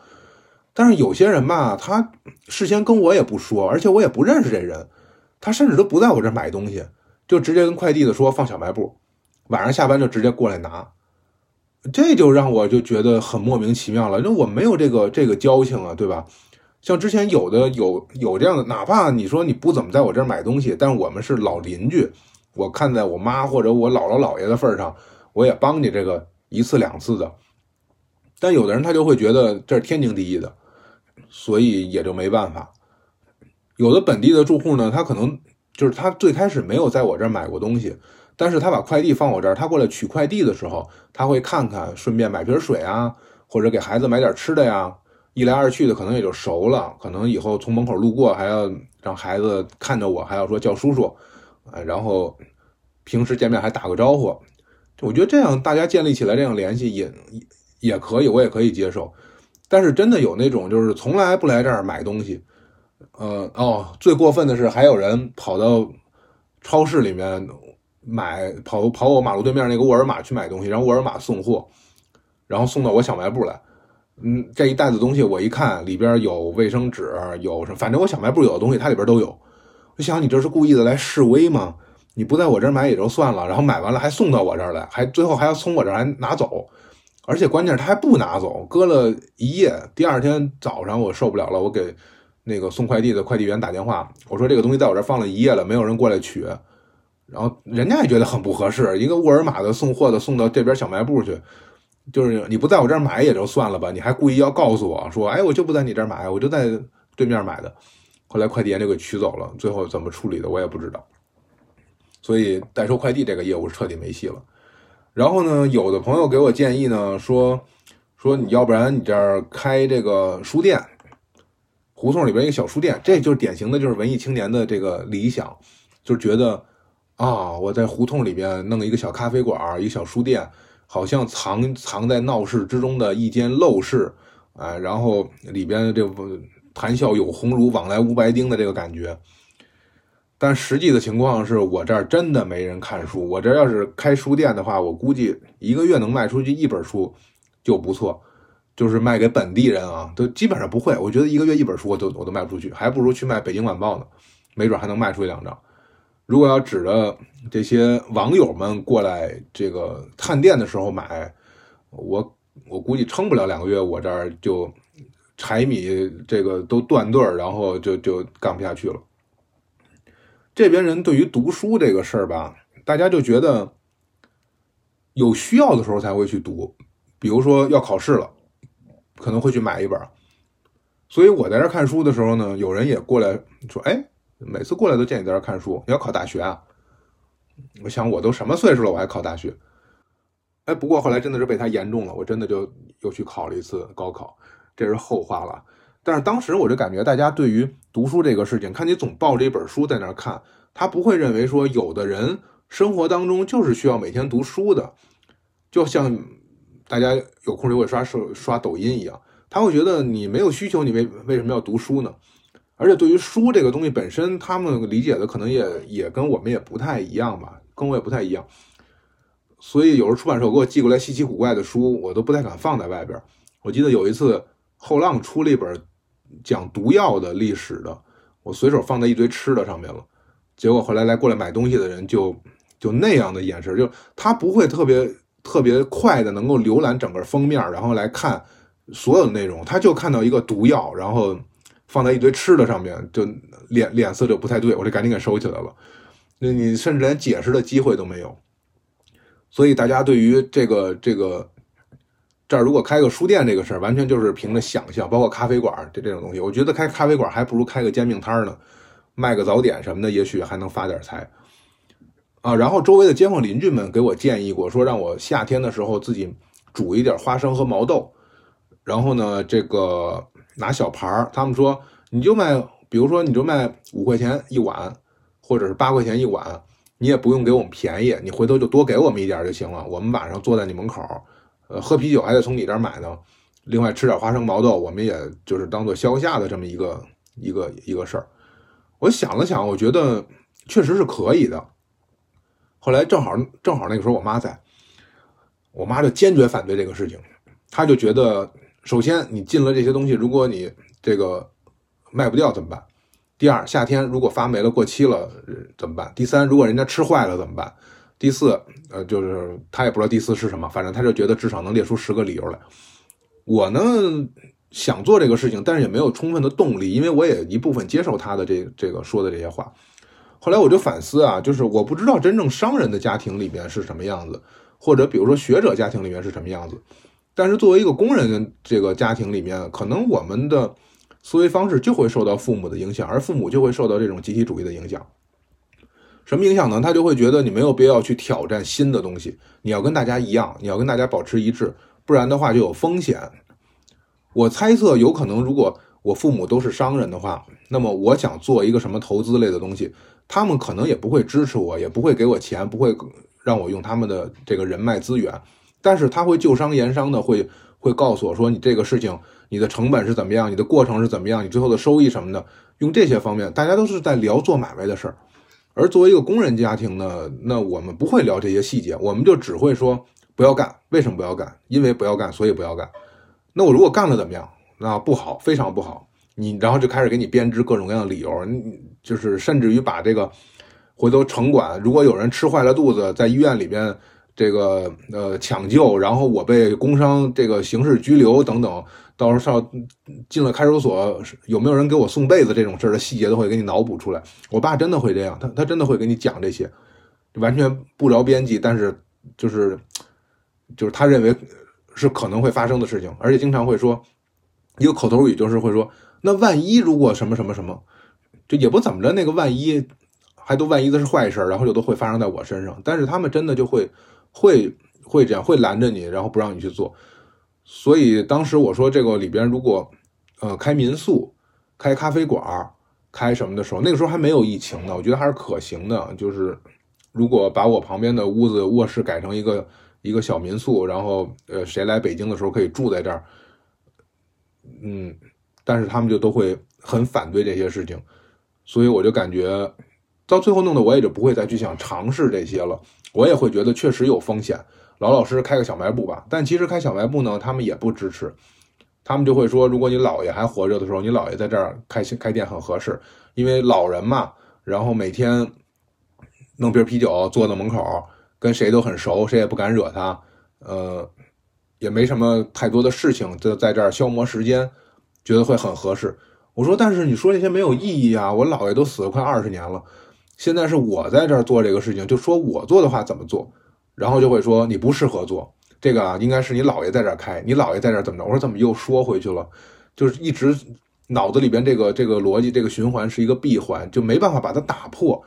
但是有些人吧，他事先跟我也不说，而且我也不认识这人，他甚至都不在我这儿买东西，就直接跟快递的说放小卖部，晚上下班就直接过来拿，这就让我就觉得很莫名其妙了。那我没有这个这个交情啊，对吧？像之前有的有有这样的，哪怕你说你不怎么在我这儿买东西，但我们是老邻居，我看在我妈或者我姥姥姥爷的份上，我也帮你这个一次两次的。但有的人他就会觉得这是天经地义的，所以也就没办法。有的本地的住户呢，他可能就是他最开始没有在我这儿买过东西，但是他把快递放我这儿，他过来取快递的时候，他会看看，顺便买瓶水啊，或者给孩子买点吃的呀。一来二去的，可能也就熟了。可能以后从门口路过，还要让孩子看着我，还要说叫叔叔，啊，然后平时见面还打个招呼。我觉得这样大家建立起来这样联系也也可以，我也可以接受。但是真的有那种就是从来不来这儿买东西，呃哦，最过分的是还有人跑到超市里面买跑跑我马路对面那个沃尔玛去买东西，然后沃尔玛送货，然后送到我小卖部来。嗯，这一袋子东西我一看，里边有卫生纸，有什么，反正我小卖部有的东西它里边都有。我想你这是故意的来示威吗？你不在我这儿买也就算了，然后买完了还送到我这儿来，还最后还要从我这儿还拿走，而且关键是他还不拿走，搁了一夜。第二天早上我受不了了，我给那个送快递的快递员打电话，我说这个东西在我这儿放了一夜了，没有人过来取。然后人家也觉得很不合适，一个沃尔玛的送货的送到这边小卖部去。就是你不在我这儿买也就算了吧，你还故意要告诉我说，哎，我就不在你这儿买，我就在对面买的。后来快递员就给取走了，最后怎么处理的我也不知道。所以代收快递这个业务是彻底没戏了。然后呢，有的朋友给我建议呢，说说你要不然你这儿开这个书店，胡同里边一个小书店，这就是典型的就是文艺青年的这个理想，就觉得啊，我在胡同里边弄一个小咖啡馆，一个小书店。好像藏藏在闹市之中的一间陋室，哎，然后里边这谈笑有鸿儒，往来无白丁的这个感觉。但实际的情况是我这儿真的没人看书。我这要是开书店的话，我估计一个月能卖出去一本书就不错，就是卖给本地人啊，都基本上不会。我觉得一个月一本书我都我都卖不出去，还不如去卖《北京晚报》呢，没准还能卖出一两张。如果要指着这些网友们过来这个探店的时候买，我我估计撑不了两个月，我这儿就柴米这个都断顿儿，然后就就干不下去了。这边人对于读书这个事儿吧，大家就觉得有需要的时候才会去读，比如说要考试了，可能会去买一本。所以我在这看书的时候呢，有人也过来说：“哎。”每次过来都见你在这看书，你要考大学啊？我想我都什么岁数了，我还考大学？哎，不过后来真的是被他言中了，我真的就又去考了一次高考，这是后话了。但是当时我就感觉大家对于读书这个事情，看你总抱着一本书在那看，他不会认为说有的人生活当中就是需要每天读书的，就像大家有空就会刷刷刷抖音一样，他会觉得你没有需求，你为为什么要读书呢？而且对于书这个东西本身，他们理解的可能也也跟我们也不太一样吧，跟我也不太一样。所以有时候出版社给我寄过来稀奇古怪的书，我都不太敢放在外边。我记得有一次后浪出了一本讲毒药的历史的，我随手放在一堆吃的上面了。结果后来来过来买东西的人就就那样的眼神，就他不会特别特别快的能够浏览整个封面，然后来看所有的内容，他就看到一个毒药，然后。放在一堆吃的上面，就脸脸色就不太对，我就赶紧给收起来了。那你甚至连解释的机会都没有。所以大家对于这个这个这儿如果开个书店这个事儿，完全就是凭着想象，包括咖啡馆这这种东西，我觉得开咖啡馆还不如开个煎饼摊呢，卖个早点什么的，也许还能发点财啊。然后周围的街坊邻居们给我建议过，说让我夏天的时候自己煮一点花生和毛豆，然后呢，这个。拿小盘儿，他们说你就卖，比如说你就卖五块钱一碗，或者是八块钱一碗，你也不用给我们便宜，你回头就多给我们一点就行了。我们晚上坐在你门口，呃，喝啤酒还得从你这儿买呢。另外吃点花生毛豆，我们也就是当做消夏的这么一个一个一个事儿。我想了想，我觉得确实是可以的。后来正好正好那个时候我妈在，我妈就坚决反对这个事情，她就觉得。首先，你进了这些东西，如果你这个卖不掉怎么办？第二，夏天如果发霉了、过期了怎么办？第三，如果人家吃坏了怎么办？第四，呃，就是他也不知道第四是什么，反正他就觉得至少能列出十个理由来。我呢想做这个事情，但是也没有充分的动力，因为我也一部分接受他的这这个说的这些话。后来我就反思啊，就是我不知道真正商人的家庭里面是什么样子，或者比如说学者家庭里面是什么样子。但是作为一个工人这个家庭里面，可能我们的思维方式就会受到父母的影响，而父母就会受到这种集体主义的影响。什么影响呢？他就会觉得你没有必要去挑战新的东西，你要跟大家一样，你要跟大家保持一致，不然的话就有风险。我猜测，有可能如果我父母都是商人的话，那么我想做一个什么投资类的东西，他们可能也不会支持我，也不会给我钱，不会让我用他们的这个人脉资源。但是他会就商言商的，会会告诉我说，你这个事情，你的成本是怎么样，你的过程是怎么样，你最后的收益什么的，用这些方面，大家都是在聊做买卖的事儿。而作为一个工人家庭呢，那我们不会聊这些细节，我们就只会说不要干。为什么不要干？因为不要干，所以不要干。那我如果干了怎么样？那不好，非常不好。你然后就开始给你编织各种各样的理由，就是甚至于把这个回头城管，如果有人吃坏了肚子，在医院里边这个呃抢救，然后我被工伤这个刑事拘留等等。到时候上进了看守所，有没有人给我送被子这种事儿的细节都会给你脑补出来。我爸真的会这样，他他真的会给你讲这些，完全不着边际，但是就是就是他认为是可能会发生的事情，而且经常会说一个口头语，就是会说那万一如果什么什么什么，就也不怎么着，那个万一还都万一的是坏事，然后就都会发生在我身上。但是他们真的就会会会这样，会拦着你，然后不让你去做。所以当时我说这个里边如果，呃，开民宿、开咖啡馆、开什么的时候，那个时候还没有疫情呢，我觉得还是可行的。就是如果把我旁边的屋子卧室改成一个一个小民宿，然后呃，谁来北京的时候可以住在这儿，嗯，但是他们就都会很反对这些事情，所以我就感觉到最后弄得我也就不会再去想尝试这些了，我也会觉得确实有风险。老老实实开个小卖部吧，但其实开小卖部呢，他们也不支持，他们就会说，如果你姥爷还活着的时候，你姥爷在这儿开开店很合适，因为老人嘛，然后每天弄瓶啤酒坐在门口，跟谁都很熟，谁也不敢惹他，呃，也没什么太多的事情，就在这儿消磨时间，觉得会很合适。我说，但是你说这些没有意义啊，我姥爷都死了快二十年了，现在是我在这儿做这个事情，就说我做的话怎么做？然后就会说你不适合做这个啊，应该是你姥爷在这儿开，你姥爷在这儿怎么着？我说怎么又说回去了？就是一直脑子里边这个这个逻辑这个循环是一个闭环，就没办法把它打破，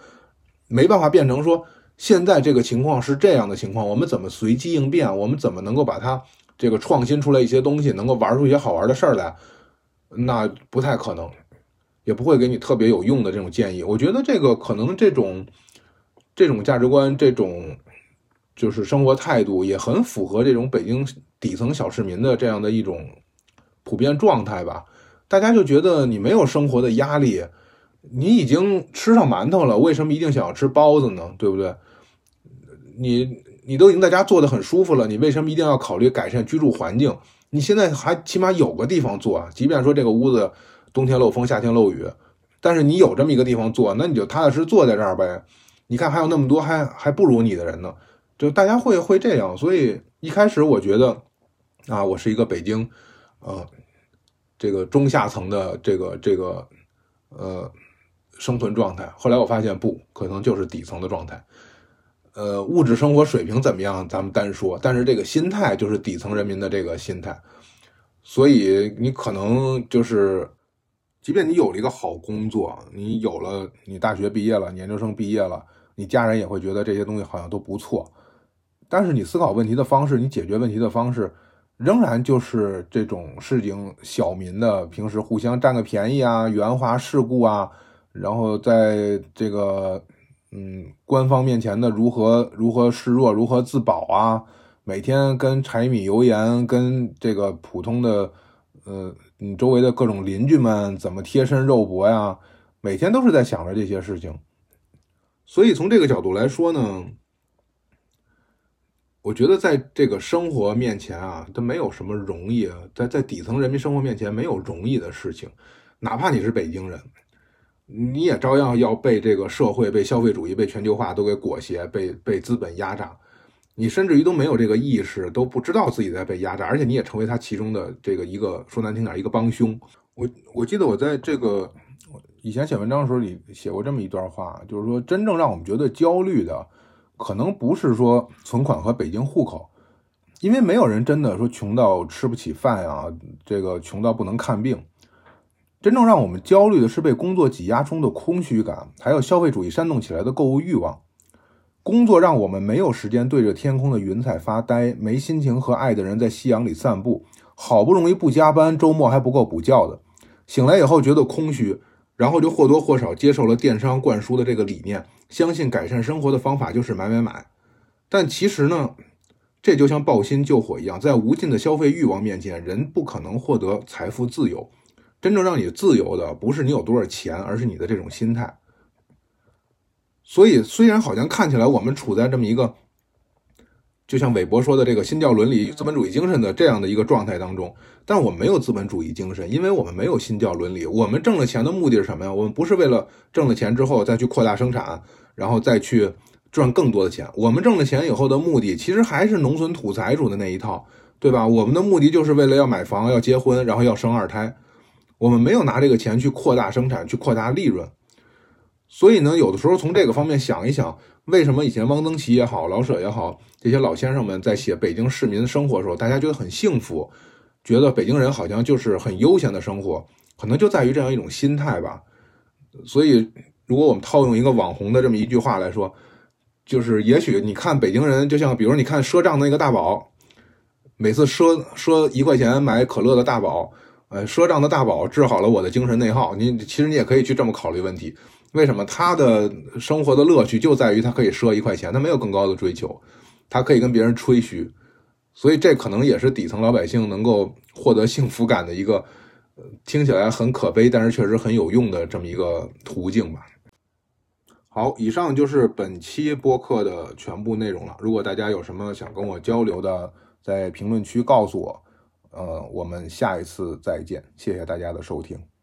没办法变成说现在这个情况是这样的情况，我们怎么随机应变？我们怎么能够把它这个创新出来一些东西，能够玩出一些好玩的事儿来？那不太可能，也不会给你特别有用的这种建议。我觉得这个可能这种这种价值观这种。就是生活态度也很符合这种北京底层小市民的这样的一种普遍状态吧。大家就觉得你没有生活的压力，你已经吃上馒头了，为什么一定想要吃包子呢？对不对？你你都已经在家做的很舒服了，你为什么一定要考虑改善居住环境？你现在还起码有个地方做啊，即便说这个屋子冬天漏风，夏天漏雨，但是你有这么一个地方做，那你就踏踏实实坐在这儿呗。你看还有那么多还还不如你的人呢。就大家会会这样，所以一开始我觉得，啊，我是一个北京，呃，这个中下层的这个这个呃生存状态。后来我发现不可能就是底层的状态，呃，物质生活水平怎么样咱们单说，但是这个心态就是底层人民的这个心态。所以你可能就是，即便你有了一个好工作，你有了你大学毕业了，研究生毕业了，你家人也会觉得这些东西好像都不错。但是你思考问题的方式，你解决问题的方式，仍然就是这种市井小民的平时互相占个便宜啊、圆滑世故啊，然后在这个嗯官方面前的如何如何示弱、如何自保啊，每天跟柴米油盐、跟这个普通的呃你周围的各种邻居们怎么贴身肉搏呀，每天都是在想着这些事情。所以从这个角度来说呢。我觉得在这个生活面前啊，它没有什么容易啊，在在底层人民生活面前没有容易的事情，哪怕你是北京人，你也照样要被这个社会、被消费主义、被全球化都给裹挟，被被资本压榨。你甚至于都没有这个意识，都不知道自己在被压榨，而且你也成为他其中的这个一个说难听点一个帮凶。我我记得我在这个以前写文章的时候，你写过这么一段话，就是说，真正让我们觉得焦虑的，可能不是说存款和北京户口，因为没有人真的说穷到吃不起饭呀，这个穷到不能看病。真正让我们焦虑的是被工作挤压中的空虚感，还有消费主义煽动起来的购物欲望。工作让我们没有时间对着天空的云彩发呆，没心情和爱的人在夕阳里散步。好不容易不加班，周末还不够补觉的。醒来以后觉得空虚，然后就或多或少接受了电商灌输的这个理念，相信改善生活的方法就是买买买。但其实呢，这就像抱薪救火一样，在无尽的消费欲望面前，人不可能获得财富自由。真正让你自由的，不是你有多少钱，而是你的这种心态。所以，虽然好像看起来我们处在这么一个，就像韦伯说的这个新教伦理、资本主义精神的这样的一个状态当中，但我们没有资本主义精神，因为我们没有新教伦理。我们挣了钱的目的是什么呀？我们不是为了挣了钱之后再去扩大生产，然后再去赚更多的钱。我们挣了钱以后的目的，其实还是农村土财主的那一套，对吧？我们的目的就是为了要买房、要结婚，然后要生二胎。我们没有拿这个钱去扩大生产，去扩大利润，所以呢，有的时候从这个方面想一想，为什么以前汪曾祺也好，老舍也好，这些老先生们在写北京市民生活的时候，大家觉得很幸福，觉得北京人好像就是很悠闲的生活，可能就在于这样一种心态吧。所以，如果我们套用一个网红的这么一句话来说，就是也许你看北京人，就像比如你看赊账的那个大宝，每次赊赊一块钱买可乐的大宝。呃，赊账的大宝治好了我的精神内耗。你其实你也可以去这么考虑问题：为什么他的生活的乐趣就在于他可以赊一块钱，他没有更高的追求，他可以跟别人吹嘘，所以这可能也是底层老百姓能够获得幸福感的一个听起来很可悲，但是确实很有用的这么一个途径吧。好，以上就是本期播客的全部内容了。如果大家有什么想跟我交流的，在评论区告诉我。呃，我们下一次再见，谢谢大家的收听。